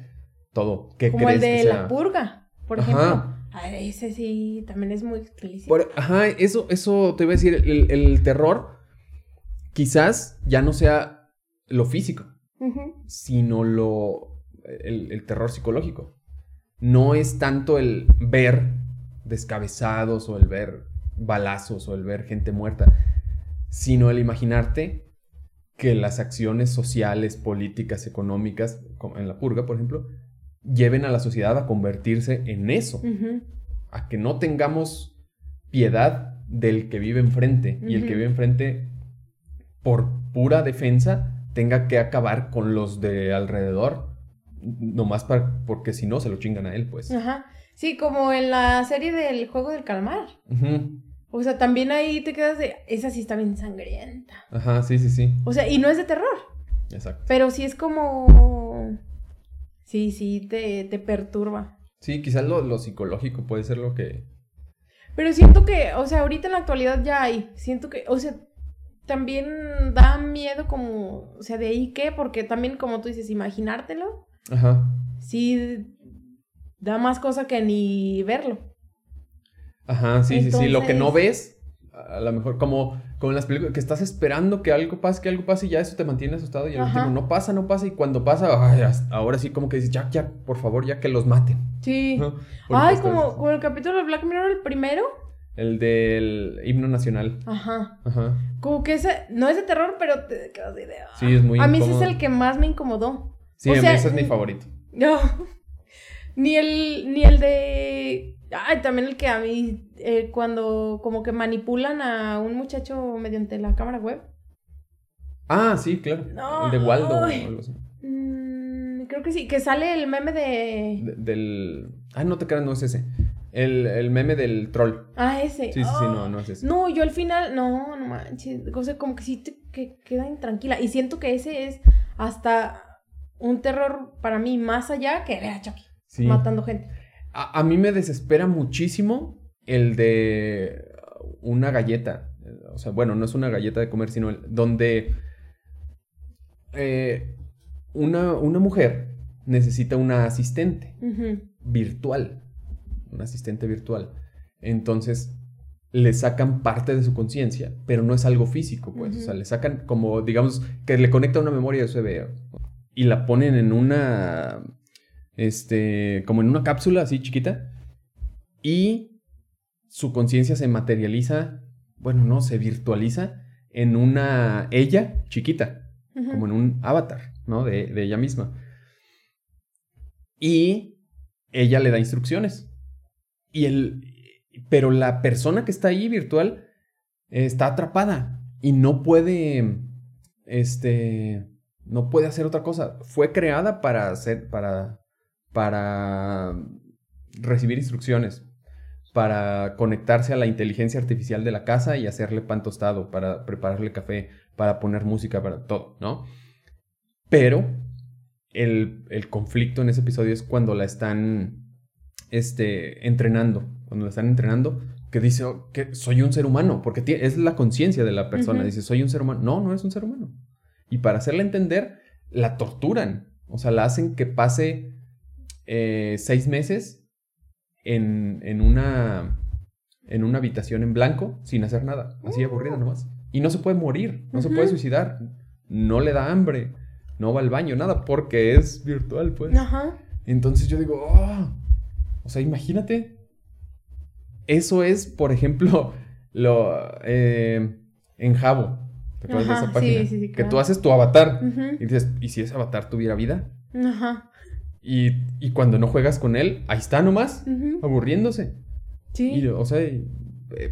A: todo. ¿Qué
B: Como el de
A: que sea?
B: La Purga, por
A: Ajá.
B: ejemplo. Ah, ese sí, también es muy explícito.
A: Por- ajá, eso, eso te iba a decir, el, el terror quizás ya no sea lo físico, Sino lo el, el terror psicológico. No es tanto el ver descabezados o el ver balazos o el ver gente muerta, sino el imaginarte que las acciones sociales, políticas, económicas, como en la purga, por ejemplo, lleven a la sociedad a convertirse en eso a que no tengamos piedad del que vive enfrente y el que vive enfrente por pura defensa tenga que acabar con los de alrededor nomás para, porque si no se lo chingan a él pues
B: Ajá. Sí, como en la serie del juego del calmar.
A: Ujú.
B: O sea, también ahí te quedas de. Esa sí está bien sangrienta.
A: ajá sí sí sí
B: O sea, y no es de terror.
A: exacto
B: Pero sí es como. Sí, sí, te, te perturba.
A: sí quizás lo, lo psicológico puede ser lo que
B: Pero siento que, o sea, ahorita en la actualidad ya hay. Siento que, o sea, también da miedo como, o sea, de ahí qué, porque también como tú dices, imaginártelo,
A: ajá
B: sí da más cosa que ni verlo.
A: Ajá, sí, sí, sí. Lo que no ves, a lo mejor, como, como en las películas, que estás esperando que algo pase, que algo pase y ya eso te mantiene asustado y al
B: Ajá.
A: último no pasa, no pasa y cuando pasa, ay, ahora sí como que dices, ya, ya, por favor, ya que los maten.
B: Sí. Ay, como el capítulo de Black Mirror, el primero.
A: El del himno nacional.
B: Ajá.
A: Ajá.
B: Como que ese, no es de terror, pero te quedas de... ah.
A: Sí, es muy
B: A mí ese es el que más me incomodó.
A: Sí,
B: o
A: a mí
B: sea,
A: ese es mi favorito.
B: No. Ni el, ni el de... Ay, también el que a mí, eh, cuando como que manipulan a un muchacho mediante la cámara web.
A: Ah, sí, claro.
B: No,
A: el de Waldo o algo así.
B: Mm, creo que sí, que sale el meme de...
A: de- del... Ah, no te creas, no es ese. El, el meme del troll.
B: Ah, ese.
A: Sí, sí, sí,
B: Ah.
A: no, no es ese.
B: No, yo al final, no, no manches, o sea, como que sí te que queda intranquila. Y siento que ese es hasta un terror para mí más allá que ver a Chucky
A: Sí.
B: matando gente.
A: A, a mí me desespera muchísimo el de una galleta. O sea, bueno, no es una galleta de comer, sino el, donde eh, una, una mujer necesita una asistente virtual. Un asistente virtual. Entonces le sacan parte de su conciencia, pero no es algo físico, pues. O sea, le sacan como, digamos, que le conecta una memoria USB y la ponen en una, este, como en una cápsula así chiquita y su conciencia se materializa, bueno, no, se virtualiza en una ella chiquita como en un avatar, ¿no? De, de ella misma. Y ella le da instrucciones. Y el, pero la persona que está ahí virtual está atrapada y no puede, este, no puede hacer otra cosa. Fue creada para hacer, para, para recibir instrucciones, para conectarse a la inteligencia artificial de la casa y hacerle pan tostado, para prepararle café, para poner música, para todo, ¿no? Pero el, el conflicto en ese episodio es cuando la están este, entrenando, cuando la están entrenando, que dice oh, que soy un ser humano, porque es la conciencia de la persona, dice soy un ser humano, no, no es un ser humano. Y para hacerle entender, la torturan, o sea, la hacen que pase eh, seis meses en, en una en una habitación en blanco sin hacer nada, así aburrida nomás. Y no se puede morir, no se puede suicidar, no le da hambre, no va al baño, nada, porque es virtual, pues.
B: Ajá.
A: Entonces yo digo, "Oh". O sea, imagínate. Eso es, por ejemplo, lo eh, en Jabo. ¿Te acuerdas de esa página?
B: sí, sí, sí,
A: Que tú haces tu avatar
B: Ujú.
A: y dices, ¿y si ese avatar tuviera vida?
B: Ajá.
A: Y, y cuando no juegas con él, ahí está nomás,
B: Ujú.
A: aburriéndose.
B: Sí.
A: Y, o sea, eh,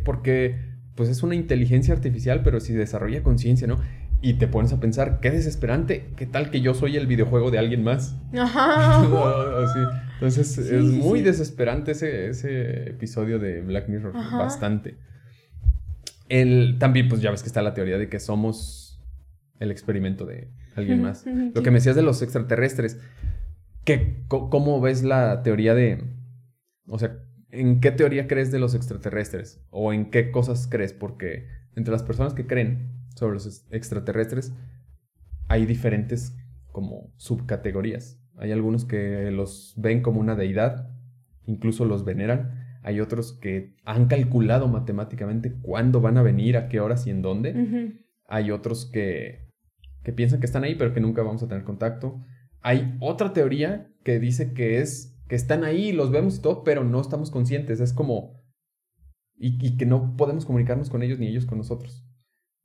A: porque pues es una inteligencia artificial, pero si desarrolla conciencia, ¿no? Y te pones a pensar, qué desesperante, qué tal que yo soy el videojuego de alguien más.
B: Ajá.
A: Así. Entonces
B: Sí,
A: es muy
B: sí.
A: desesperante ese, ese episodio de Black Mirror,
B: Ajá.
A: bastante. El, también, pues ya ves que está la teoría de que somos el experimento de alguien más. Lo que me decías de los extraterrestres, ¿qué, co- ¿cómo ves la teoría de... O sea, ¿en qué teoría crees de los extraterrestres? ¿O en qué cosas crees? Porque entre las personas que creen sobre los ex- extraterrestres hay diferentes como subcategorías. Hay algunos que los ven como una deidad, incluso los veneran. Hay otros que han calculado matemáticamente cuándo van a venir, a qué horas y en dónde. Hay otros que, que piensan que están ahí, pero que nunca vamos a tener contacto. Hay otra teoría que dice que es que están ahí, los vemos y todo, pero no estamos conscientes. Es como. Y, y que no podemos comunicarnos con ellos ni ellos con nosotros.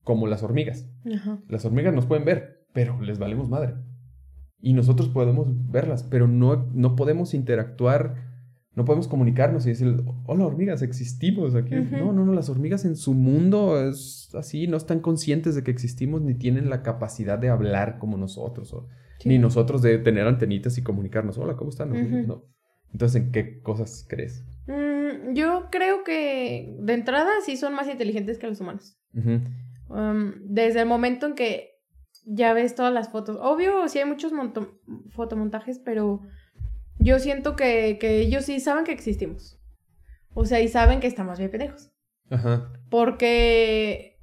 A: Como las hormigas. Las hormigas nos pueden ver, pero les valemos madre. Y nosotros podemos verlas, pero no, no podemos interactuar, no podemos comunicarnos y decir, hola hormigas, existimos aquí. No, no, no, las hormigas en su mundo es así, no están conscientes de que existimos ni tienen la capacidad de hablar como nosotros, o-
B: Sí.
A: ni nosotros de tener antenitas y comunicarnos. Hola, ¿cómo están? hormigas?"
B: Ujú.
A: No. Entonces, ¿en qué cosas crees?
B: Mm, yo creo que de entrada sí son más inteligentes que los humanos. Um, desde el momento en que ya ves todas las fotos. Obvio, sí hay muchos fotomontajes, pero yo siento que, que ellos sí saben que existimos. O sea, y saben que estamos bien pendejos.
A: Ajá,
B: Porque,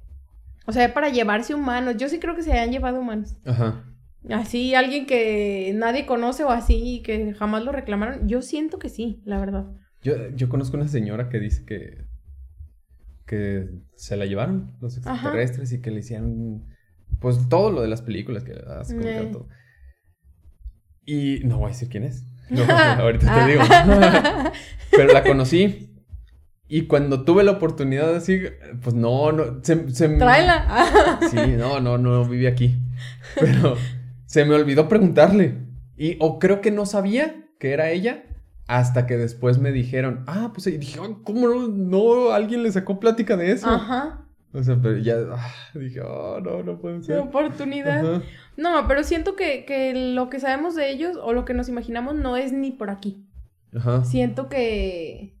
B: o sea, para llevarse humanos, yo sí creo que se han llevado humanos.
A: ajá.
B: Así, alguien que nadie conoce o así, que jamás lo reclamaron, yo siento que sí, la verdad.
A: Yo, yo conozco una señora que dice que, que se la llevaron los
B: Ajá.
A: extraterrestres y que le hicieron pues todo lo de las películas que como que
B: Eh.
A: todo. Y no voy a decir quién es. No, ahorita te
B: Ah.
A: digo. Pero la conocí. Y cuando tuve la oportunidad así, pues no, no, se, se
B: Tráela.
A: Sí, no, no, no vive aquí. Pero se me olvidó preguntarle. Y o creo que no sabía que era ella hasta que después me dijeron, ah, pues y dije, "Ay, ¿cómo no, no alguien le sacó plática de eso?
B: Ajá.
A: O sea, pero ya ah, dije, oh, no, no puede ser.
B: oportunidad.
A: Ajá.
B: No, pero siento que, que lo que sabemos de ellos o lo que nos imaginamos no es ni por aquí.
A: Ajá.
B: Siento que...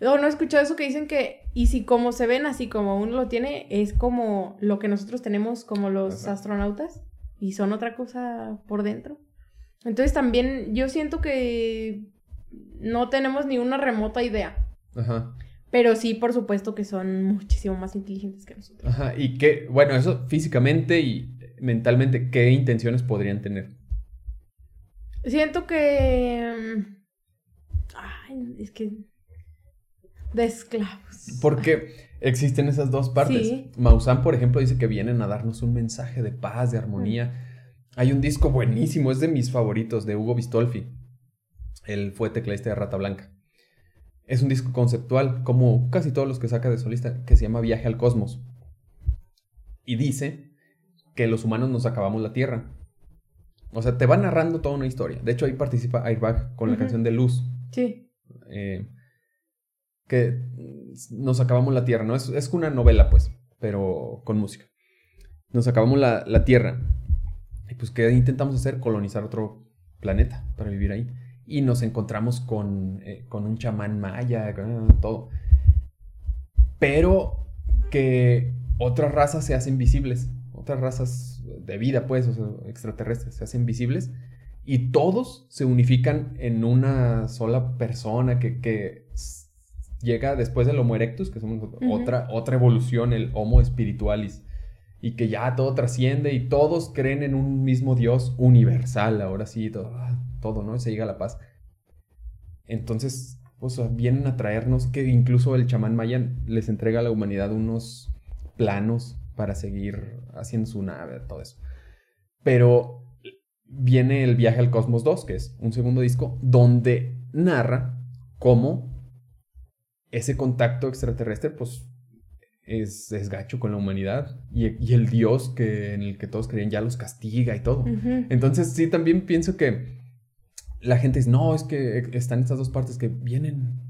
B: O no he escuchado eso que dicen que, y si como se ven así como uno lo tiene, es como lo que nosotros tenemos como los
A: Ajá.
B: astronautas, y son otra cosa por dentro. Entonces también yo siento que no tenemos ni una remota idea,
A: Ajá.
B: Pero sí, por supuesto que son muchísimo más inteligentes que nosotros.
A: Ajá. Y qué, bueno, eso físicamente y mentalmente, ¿qué intenciones podrían tener?
B: Siento que... mm, Ay, es que... De esclavos.
A: Porque existen esas dos partes.
B: Sí.
A: Maussan, por ejemplo, dice que vienen a darnos un mensaje de paz, de armonía. Hay un disco buenísimo, es de mis favoritos, de Hugo Bistolfi. Él fue tecladista de Rata Blanca. Es un disco conceptual, como casi todos los que saca de solista, que se llama Viaje al Cosmos. Y dice que los humanos nos acabamos la Tierra. O sea, te va narrando toda una historia. De hecho, ahí participa Airbag con la canción de Luz
B: Sí.
A: eh, que nos acabamos la Tierra, ¿no? Es, es una novela, pues, pero con música. Nos acabamos la, la Tierra. Y pues, ¿qué intentamos hacer? Colonizar otro planeta para vivir ahí. Y nos encontramos con, eh, con un chamán maya, con todo. Pero que otras razas se hacen visibles. Otras razas de vida, pues, o sea, extraterrestres, se hacen visibles. Y todos se unifican en una sola persona que, que llega después del Homo erectus, que
B: Ujú.
A: otra, otra evolución, el Homo spiritualis. Y que ya todo trasciende y todos creen en un mismo Dios universal. Ahora sí, todo, todo ¿no? Se llega a la paz. Entonces, o sea, vienen a traernos que incluso el chamán maya les entrega a la humanidad unos planos para seguir haciendo su nave, todo eso. Pero viene el viaje al Cosmos 2, que es un segundo disco, donde narra cómo ese contacto extraterrestre, pues, es, es gacho con la humanidad. Y, y el Dios que, en el que todos creían ya los castiga y todo. Entonces, sí, también pienso que la gente dice, no, es que están estas dos partes que vienen,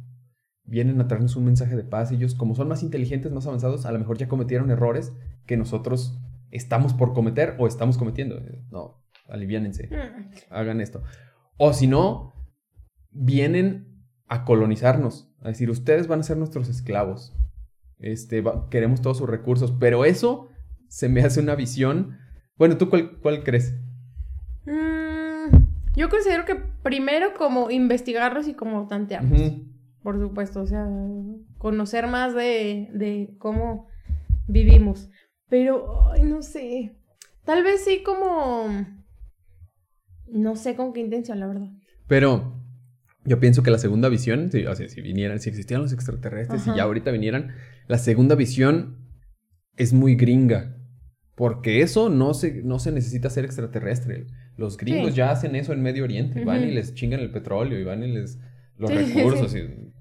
A: vienen a traernos un mensaje de paz. Ellos, como son más inteligentes, más avanzados, a lo mejor ya cometieron errores que nosotros estamos por cometer o estamos cometiendo. No, aliviánense,
B: Mm.
A: hagan esto. O si no, vienen a colonizarnos, a decir, ustedes van a ser nuestros esclavos. Este, va- queremos todos sus recursos, pero eso se me hace una visión. Bueno, ¿tú cuál, cuál crees?
B: Mm, yo considero que primero como investigarlos y como tantearlos. Por supuesto, o sea, conocer más de, de cómo vivimos. Pero, ay, no sé. Tal vez sí como... No sé con qué intención, la verdad.
A: Pero yo pienso que la segunda visión, si, o sea, si vinieran, si existieran los extraterrestres y ya ahorita vinieran, la segunda visión es muy gringa. Porque eso no se, no se necesita ser extraterrestre. Los gringos
B: Sí.
A: ya hacen eso en Medio Oriente. Van y les chingan el petróleo y van y les... Los
B: Sí,
A: recursos,
B: sí.
A: y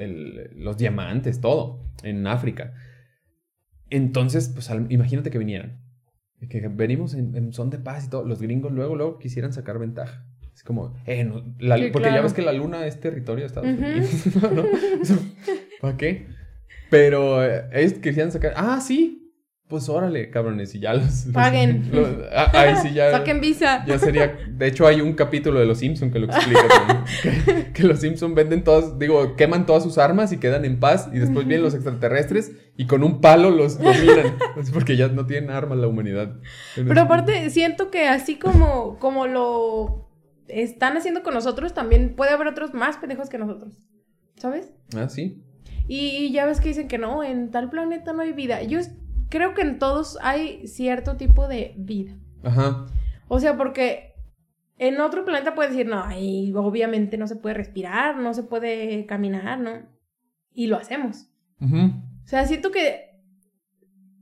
A: el- los diamantes, todo, en África. Entonces, pues al- imagínate que vinieran. Que venimos en, en son de paz y todo. Los gringos luego, luego quisieran sacar ventaja. Es como, eh, no, la- porque ya ves que la luna es territorio de Estados. Unidos. ¿no? ¿Para qué? Pero eh, ellos quisieran sacar, ah, sí, pues órale, cabrones, y ya los... los-
B: Paguen.
A: los- ah, ahí sí ya...
B: Saquen visa.
A: Ya sería. De hecho, hay un capítulo de Los Simpson que lo explica. Que, que los Simpson venden todas, digo, queman todas sus armas y quedan en paz. Y después vienen los extraterrestres y con un palo los dominan. Porque ya no tienen armas la humanidad.
B: Pero aparte, siento que así como, como lo están haciendo con nosotros, también puede haber otros más pendejos que nosotros. ¿Sabes?
A: Ah, sí.
B: Y ya ves que dicen que no, en tal planeta no hay vida. Yo creo que en todos hay cierto tipo de vida.
A: Ajá.
B: O sea, porque en otro planeta puedes decir, no, ahí obviamente no se puede respirar, no se puede caminar, ¿no? Y lo hacemos.
A: Ujú.
B: O sea, siento que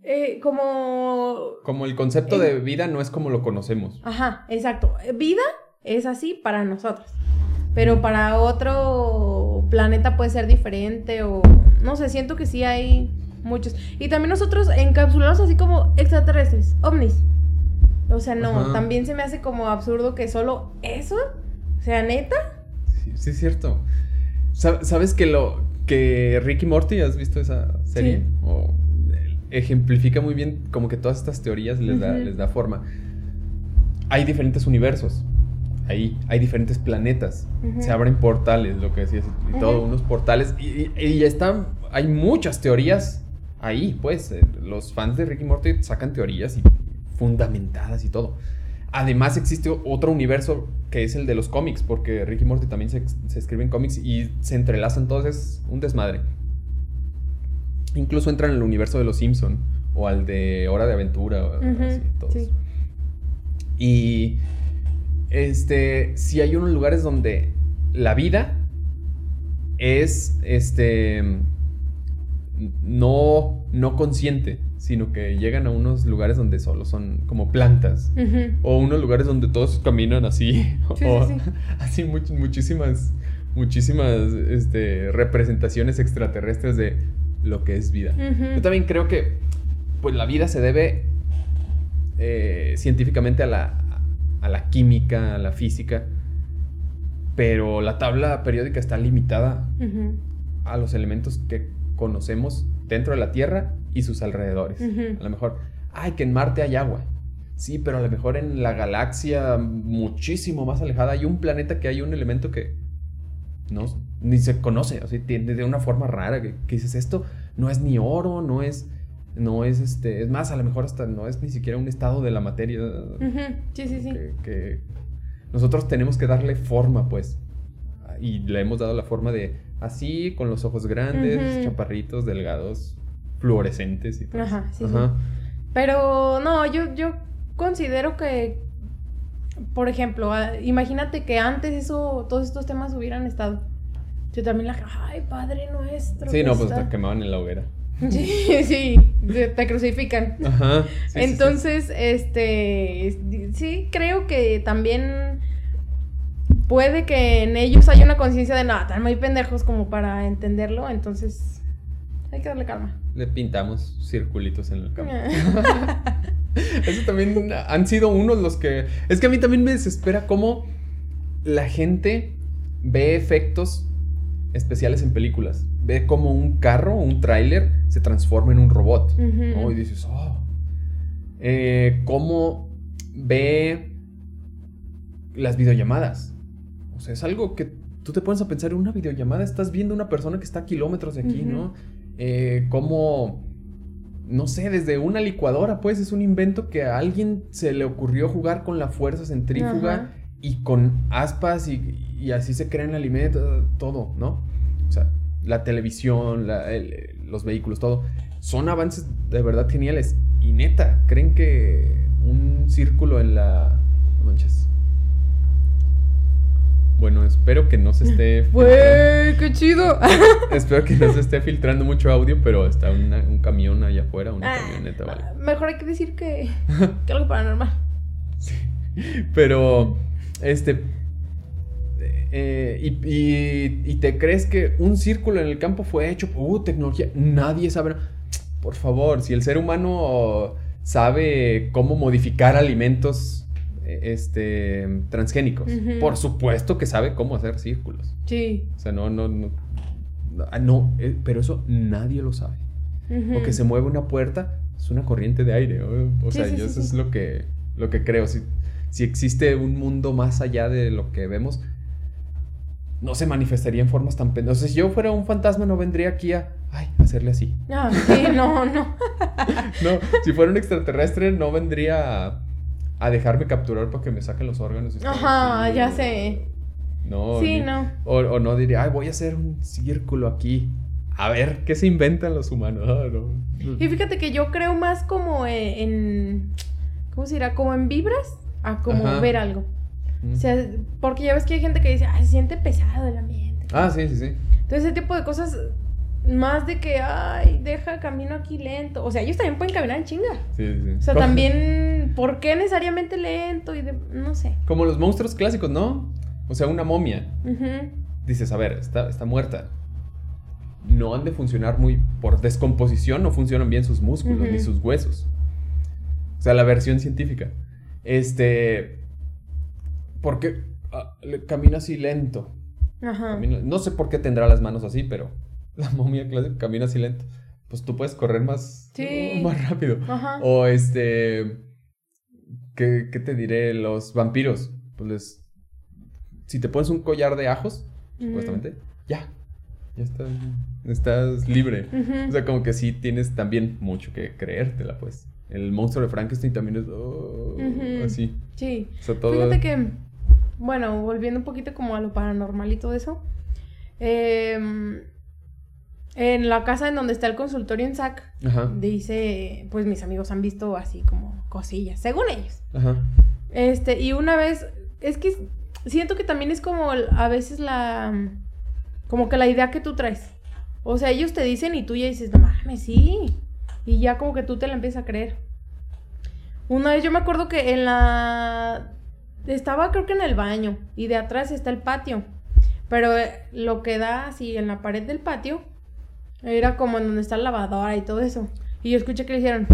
B: eh, como...
A: Como el concepto de vida no es como lo conocemos.
B: Ajá, exacto. Vida es así para nosotros. Pero para otro planeta puede ser diferente o... No sé, siento que sí hay muchos. Y también nosotros encapsulados así como extraterrestres, ovnis. O sea, no,
A: Ajá.
B: también se me hace como absurdo que solo eso, o sea, neta.
A: Sí, sí es cierto. Sa- ¿Sabes que lo que Ricky Morty, has visto esa serie?
B: Sí.
A: O ejemplifica muy bien como que todas estas teorías les, da, les da forma. Hay diferentes universos. Ahí hay diferentes planetas. Se abren portales, lo que decías, y todo, unos portales. Y, y- y están, hay muchas teorías ahí, pues. eh, Los fans de Ricky Morty sacan teorías y fundamentadas y todo. Además existe otro universo que es el de los cómics, porque Ricky Morty también se, se escribe en cómics y se entrelazan todos, es un desmadre. Incluso entran en el universo de los Simpson o al de Hora de Aventura, o
B: Ujú,
A: así, todos.
B: sí.
A: Y este, si hay unos lugares donde la vida es este no no consciente, sino que llegan a unos lugares donde solo son como plantas. O unos lugares donde todos caminan así.
B: Sí,
A: o
B: sí, sí.
A: así much- muchísimas muchísimas este, representaciones extraterrestres de lo que es vida. Yo también creo que pues la vida se debe eh, científicamente a la, a la química, a la física, pero la tabla periódica está limitada a los elementos que conocemos dentro de la Tierra y sus alrededores. A lo mejor, ay, que en Marte hay agua. Sí, pero a lo mejor en la galaxia muchísimo más alejada hay un planeta que hay un elemento que no, ni se conoce, o sea, tiene de una forma rara que, que dices esto no es ni oro, no es, no es este, es más, a lo mejor hasta no es ni siquiera un estado de la materia.
B: Sí, sí, sí.
A: que, que nosotros tenemos que darle forma, pues, y le hemos dado la forma de así, con los ojos grandes, chaparritos, delgados, fluorescentes y todo.
B: Ajá, sí,
A: Ajá.
B: sí. Pero no, yo, yo considero que, por ejemplo, ah, imagínate que antes eso, todos estos temas hubieran estado. Yo también la, ay, Padre nuestro.
A: Sí, no, pues
B: está-".
A: te quemaban en la hoguera.
B: Sí, sí, te crucifican.
A: Ajá. sí, sí, sí.
B: Entonces, este, sí, creo que también puede que en ellos haya una conciencia de, nada, están muy pendejos como para entenderlo, entonces hay que darle calma.
A: Le pintamos circulitos en el campo. Eso también han sido unos los que... Es que a mí también me desespera cómo la gente ve efectos especiales en películas. Ve como un carro, un tráiler, se transforma en un robot. ¿no? Y dices, oh. Eh, cómo ve las videollamadas. Sea, es algo que tú te pones a pensar en una videollamada, estás viendo una persona que está a kilómetros de aquí. ¿no? Eh, cómo, no sé, desde una licuadora, pues es un invento que a alguien se le ocurrió jugar con la fuerza centrífuga y con aspas y, y así se crea el alimento, todo, ¿no? O sea, la televisión, la- el- los vehículos, todo. Son avances de verdad geniales. Y neta, ¿creen que un círculo en la... No manches. Bueno, espero que no se esté...
B: ¡Güey, qué chido!
A: Espero que no se esté filtrando mucho audio, pero está una- un camión allá afuera, una
B: Ah,
A: camioneta, vale.
B: Mejor hay que decir que, que algo paranormal.
A: Pero, este. eh, y, y- y te crees que un círculo en el campo fue hecho por uh, tecnología. Nadie sabe. Por favor, si el ser humano sabe cómo modificar alimentos este, transgénicos, por supuesto que sabe cómo hacer círculos.
B: Sí.
A: O sea, no, no, no. no, ah, no, eh, pero eso nadie lo sabe.
B: Ujú.
A: O que se mueve una puerta, es una corriente de aire. O, o
B: Sí,
A: sea,
B: sí,
A: yo
B: sí,
A: eso es lo que, lo que creo. Si, si existe un mundo más allá de lo que vemos, no se manifestaría en formas tan pendientes. O sea, si yo fuera un fantasma, no vendría aquí a ay, hacerle así.
B: Ah, sí, no, no.
A: No, si fuera un extraterrestre, no vendría a, a dejarme capturar para que me saquen los órganos. y
B: Ajá, ya sé.
A: No,
B: Sí,
A: ni-
B: no.
A: O, o no diría, ay, voy a hacer un círculo aquí. A ver, ¿qué se inventan los humanos? Ah, no.
B: Y fíjate que yo creo más como en, en- ¿cómo se dirá? Como en vibras a como
A: Ajá.
B: ver algo.
A: Mm.
B: O sea, porque ya ves que hay gente que dice, ay, se siente pesado el ambiente.
A: Ah, sí, sí, sí.
B: Entonces, ese tipo de cosas, más de que, ay, deja camino aquí lento. O sea, ellos también pueden caminar en chinga.
A: Sí, sí.
B: O sea, también, ¿por qué necesariamente lento? Y de, no sé.
A: Como los monstruos clásicos, ¿no? O sea, una momia. Dices, a ver, está, está muerta. No han de funcionar muy... Por descomposición no funcionan bien sus músculos ni sus huesos. O sea, la versión científica. Este... Porque ah, le- camina así lento.
B: Ajá.
A: No sé por qué tendrá las manos así, pero la momia clásica camina así lento. pues tú puedes correr más,
B: Sí.
A: más rápido.
B: Ajá.
A: O este, ¿qué, qué te diré? Los vampiros, pues les, si te pones un collar de ajos, supuestamente, ya, ya estás, estás libre. O sea, como que sí tienes también mucho que creértela, pues. El monstruo de Frankenstein también es oh, así.
B: Sí.
A: O sea, todo.
B: Fíjate que, bueno, volviendo un poquito como a lo paranormal y todo eso. em, en la casa en donde está el consultorio en SAC,
A: Ajá.
B: dice, pues mis amigos han visto así como cosillas, según ellos.
A: Ajá.
B: Este, y una vez, es que siento que también es como a veces la, como que la idea que tú traes. O sea, ellos te dicen y tú ya dices, no mames, sí. Y ya como que tú te la empiezas a creer. Una vez yo me acuerdo que en la... Estaba creo que en el baño y de atrás está el patio. Pero eh, lo que da así en la pared del patio era como en donde está la lavadora y todo eso. Y yo escuché que le hicieron...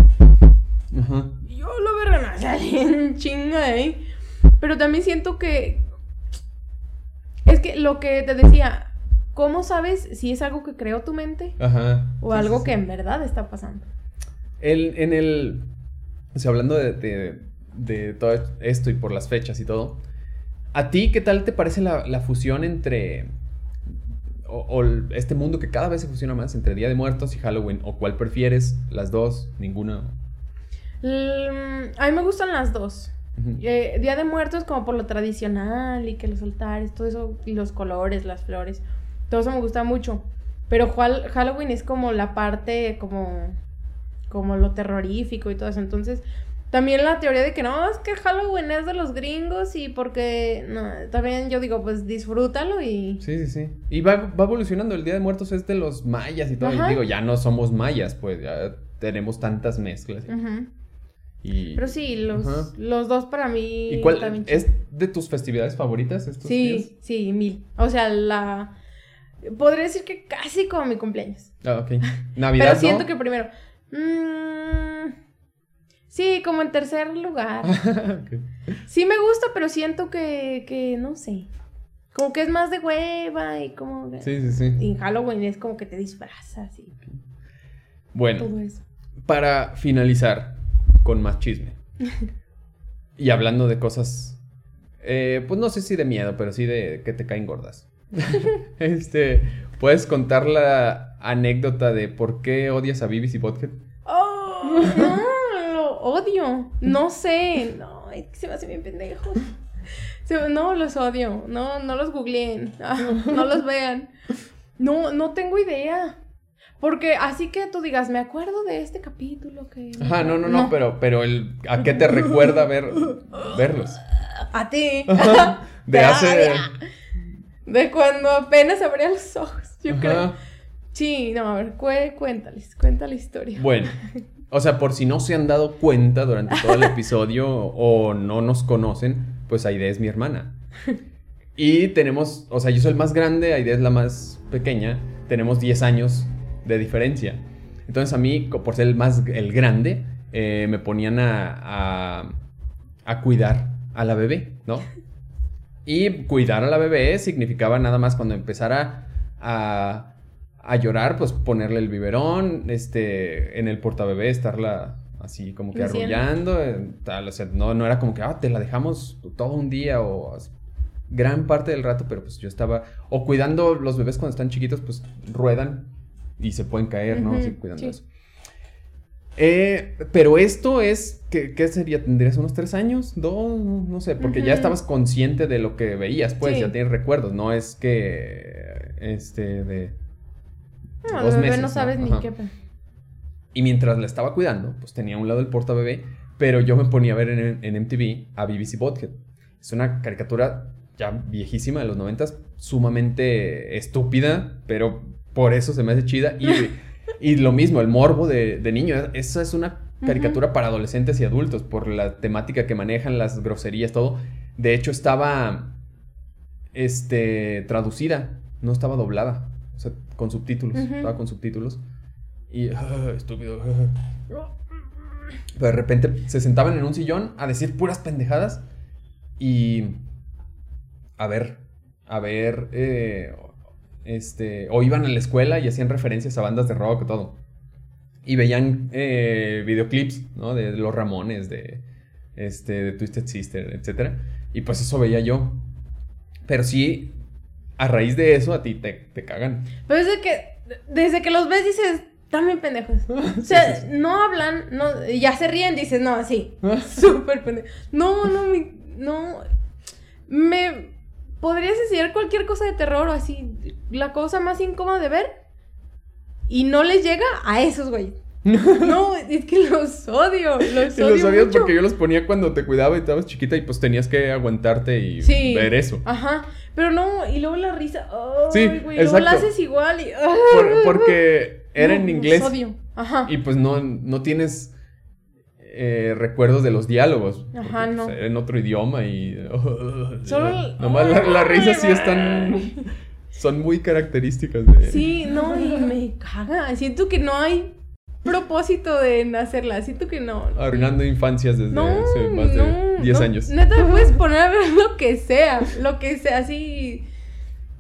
A: Ajá.
B: Y Yo lo verga, no, salí chinga de ahí. Pero también siento que. Es que lo que te decía, ¿cómo sabes si es algo que creó tu mente
A: Ajá.
B: o
A: Sí,
B: algo
A: sí,
B: que en verdad está pasando?
A: El, en el. O sea, hablando de, de, de todo esto y por las fechas y todo. ¿A ti qué tal te parece la, la fusión entre. O, este mundo que cada vez se fusiona más entre Día de Muertos y Halloween? ¿O cuál prefieres? ¿Las dos? ¿Ninguna?
B: Mm, a mí me gustan las dos. Eh, Día de Muertos como por lo tradicional y que los altares, todo eso, y los colores, las flores, todo eso me gusta mucho. Pero Hal- Halloween es como la parte como como lo terrorífico y todo eso. Entonces, también la teoría de que no, es que Halloween es de los gringos y porque no, también yo digo, pues disfrútalo y
A: Sí, sí, sí. Y va, va evolucionando. El Día de Muertos es de los mayas y todo.
B: Ajá.
A: Y digo, ya no somos mayas, pues ya tenemos tantas mezclas. Y,
B: Pero sí, los,
A: Ajá.
B: los dos para mí
A: ¿Y cuál
B: también
A: es de tus festividades favoritas estos días?
B: Sí, sí, mil. O sea, la podría decir que casi como mi cumpleaños.
A: Ah, ok. Navidad,
B: Pero siento
A: ¿no?
B: que primero. mm, sí, como en tercer lugar. Sí me gusta, pero siento que, que no sé. Como que es más de hueva y como...
A: Sí, sí, sí.
B: Y en Halloween es como que te disfrazas y
A: Bueno,
B: todo eso.
A: para finalizar con más chisme. y hablando de cosas, eh, pues no sé si de miedo, pero sí de que te caen gordas. este, ¿puedes contar la anécdota de por qué odias a Bibis y Butthead?
B: ¡Oh! Odio. No sé. No, es que se me hace bien pendejo. Se- No, los odio. No, no los googleen. Ah, no los vean. No, no tengo idea. Porque así que tú digas, me acuerdo de este capítulo que.
A: Ajá, no, no, no, pero, pero el, ¿a qué te recuerda ver, verlos?
B: A ti.
A: De hace...
B: De cuando apenas abría los ojos, yo
A: Ajá.
B: creo. Sí, no, a ver, cué- cuéntales, cuenta la historia.
A: Bueno, o sea, por si no se han dado cuenta durante todo el episodio o no nos conocen, pues Aide es mi hermana. Y tenemos, o sea, yo soy el más grande, Aide es la más pequeña, tenemos 10 años de diferencia. Entonces a mí, por ser el más el grande, eh, me ponían a, a, a cuidar a la bebé, ¿no? Y cuidar a la bebé significaba nada más cuando empezara a, a llorar, pues ponerle el biberón, este, en el portabebé estarla así como que arrullando, eh, tal, o sea, no, no era como que, ah, te la dejamos todo un día o gran parte del rato, pero pues yo estaba, o cuidando los bebés cuando están chiquitos, pues ruedan y se pueden caer, ¿no?
B: Ujú,
A: Así cuidando
B: sí.
A: eso. Eh, pero esto es, ¿qué, qué sería? ¿Tendrías unos tres años? ¿Dos? No, sé, porque ya estabas consciente de lo que veías, pues
B: Sí.
A: ya tienes recuerdos, no es que, este, de...
B: No,
A: dos
B: de bebé
A: meses,
B: no
A: ¿no?
B: sabes ni
A: Ajá.
B: qué.
A: Y mientras la estaba cuidando, pues tenía a un lado el porta bebé, pero yo me ponía a ver en, en MTV a BBC Bothead. Es una caricatura ya viejísima de los noventas, sumamente estúpida, pero por eso se me hace chida. Y, y lo mismo, el morbo de, de niño. Esa es una caricatura para adolescentes y adultos, por la temática que manejan, las groserías, todo. De hecho, estaba este, traducida, no estaba doblada. O sea, con subtítulos. Estaba con subtítulos. Y, estúpido. Pero de repente se sentaban en un sillón a decir puras pendejadas. Y. A ver. A ver. eh, este. O iban a la escuela y hacían referencias a bandas de rock y todo. y veían eh, videoclips, ¿no? De, los Ramones, de, este, de Twisted Sister, etc. Y pues eso veía yo. Pero sí, a raíz de eso a ti te, te cagan.
B: Pero es de que, desde que los ves dices, también pendejos. O sea, no hablan, no, ya se ríen, dices, no, sí, súper pendejos. No, no, no, me podrías decir cualquier cosa de terror o así, la cosa más incómoda de ver y no les llega a esos güeyes. No, es que los odio. Los y los odias
A: porque yo los ponía cuando te cuidaba y estabas chiquita y pues tenías que aguantarte y ver eso.
B: Ajá. Pero no, y luego la risa. sí, güey, luego la haces igual y.
A: porque era en inglés. Los odio. Ajá. Y pues no, no tienes eh, recuerdos de los diálogos. Ajá, no. Pues, en otro idioma y. Solo. Nomás la, risa sí están. Son muy características de.
B: Sí, no, y me caga. Siento que no hay propósito de hacerla. Siento que no.
A: Arruinando infancias desde hace más de 10 años.
B: Neta, puedes poner a ver lo que sea. Lo que sea, así.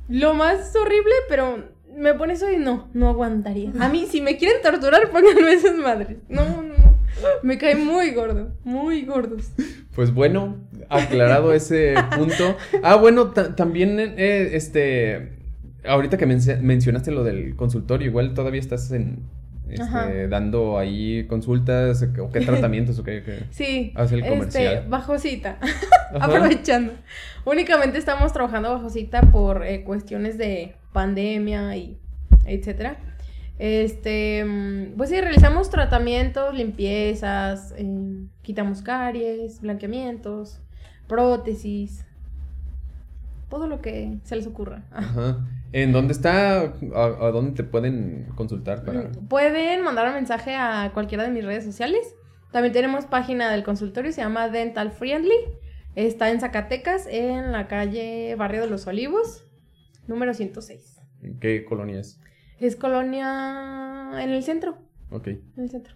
B: Lo más horrible, pero me pone eso y no, no aguantaría. A mí, si me quieren torturar, pónganme esas madres. No, no. Me cae muy gordo, muy gordos.
A: Pues bueno, aclarado ese punto. Ah, bueno, también, eh, este, ahorita que mencionaste lo del consultorio, igual todavía estás en, este, dando ahí consultas o qué tratamientos o qué,
B: sí, hace el comercial. Este, bajo cita, aprovechando. Únicamente estamos trabajando bajo cita por eh, cuestiones de pandemia y etcétera. Este, mm, pues sí, realizamos tratamientos, limpiezas, eh, quitamos caries, blanqueamientos, prótesis, todo lo que se les ocurra.
A: Ajá. ¿En dónde está? ¿A, dónde te pueden consultar? Para... Mm,
B: pueden mandar un mensaje a cualquiera de mis redes sociales. También tenemos página del consultorio, se llama Dental Friendly. Está en Zacatecas, en la calle Barrio de los Olivos, número 106.
A: ¿En qué colonia es?
B: Es colonia en el centro.
A: Ok.
B: En el centro.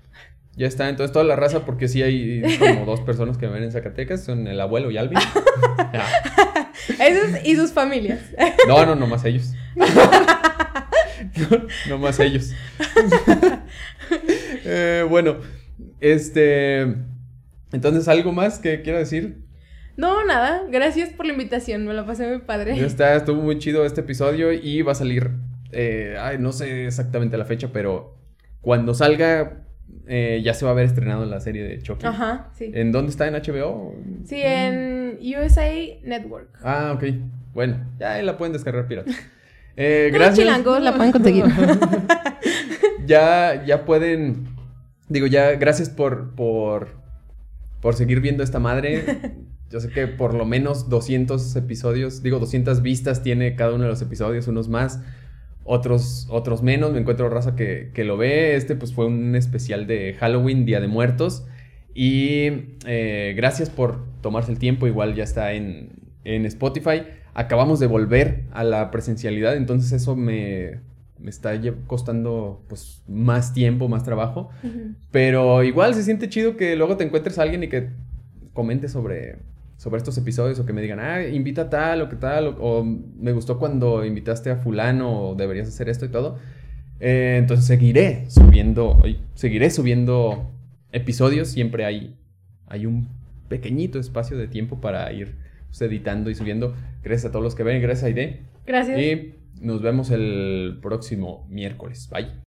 A: Ya está, entonces toda la raza, porque sí hay como dos personas que me ven en Zacatecas, son el abuelo y Alvin.
B: Esos y sus familias.
A: No, no, no más ellos. no, más ellos. Eh, bueno, este. Entonces, ¿algo más que quiero decir?
B: No, nada. Gracias por la invitación. Me lo pasé muy padre.
A: Ya está, estuvo muy chido este episodio y va a salir. Eh, ay, no sé exactamente la fecha, pero cuando salga eh, ya se va a haber estrenado la serie de Chucky. Ajá, sí. ¿En dónde está? ¿En HBO?
B: Sí, en USA Network.
A: Ah, ok. Bueno, ya la pueden descargar pirata. Eh, gracias.
B: chilangos la pueden conseguir.
A: ya, ya pueden. Digo, ya, gracias por, por, por seguir viendo esta madre. Yo sé que por lo menos 200 episodios, digo, 200 vistas tiene cada uno de los episodios, unos más otros, otros menos. Me encuentro raza que, lo ve. Este pues fue un especial de Halloween, Día de Muertos. Y eh, gracias por tomarse el tiempo. Igual ya está en, Spotify. Acabamos de volver a la presencialidad, entonces eso me, me está costando pues más tiempo, más trabajo. Pero igual se siente chido que luego te encuentres a alguien y que comente sobre sobre estos episodios o que me digan, ah, invita tal o que tal, o, me gustó cuando invitaste a fulano o deberías hacer esto y todo. Eh, entonces seguiré subiendo, seguiré subiendo episodios, siempre hay, hay un pequeñito espacio de tiempo para ir pues, editando y subiendo. Gracias a todos los que ven, gracias a Aide.
B: Gracias.
A: Y nos vemos el próximo miércoles. Bye.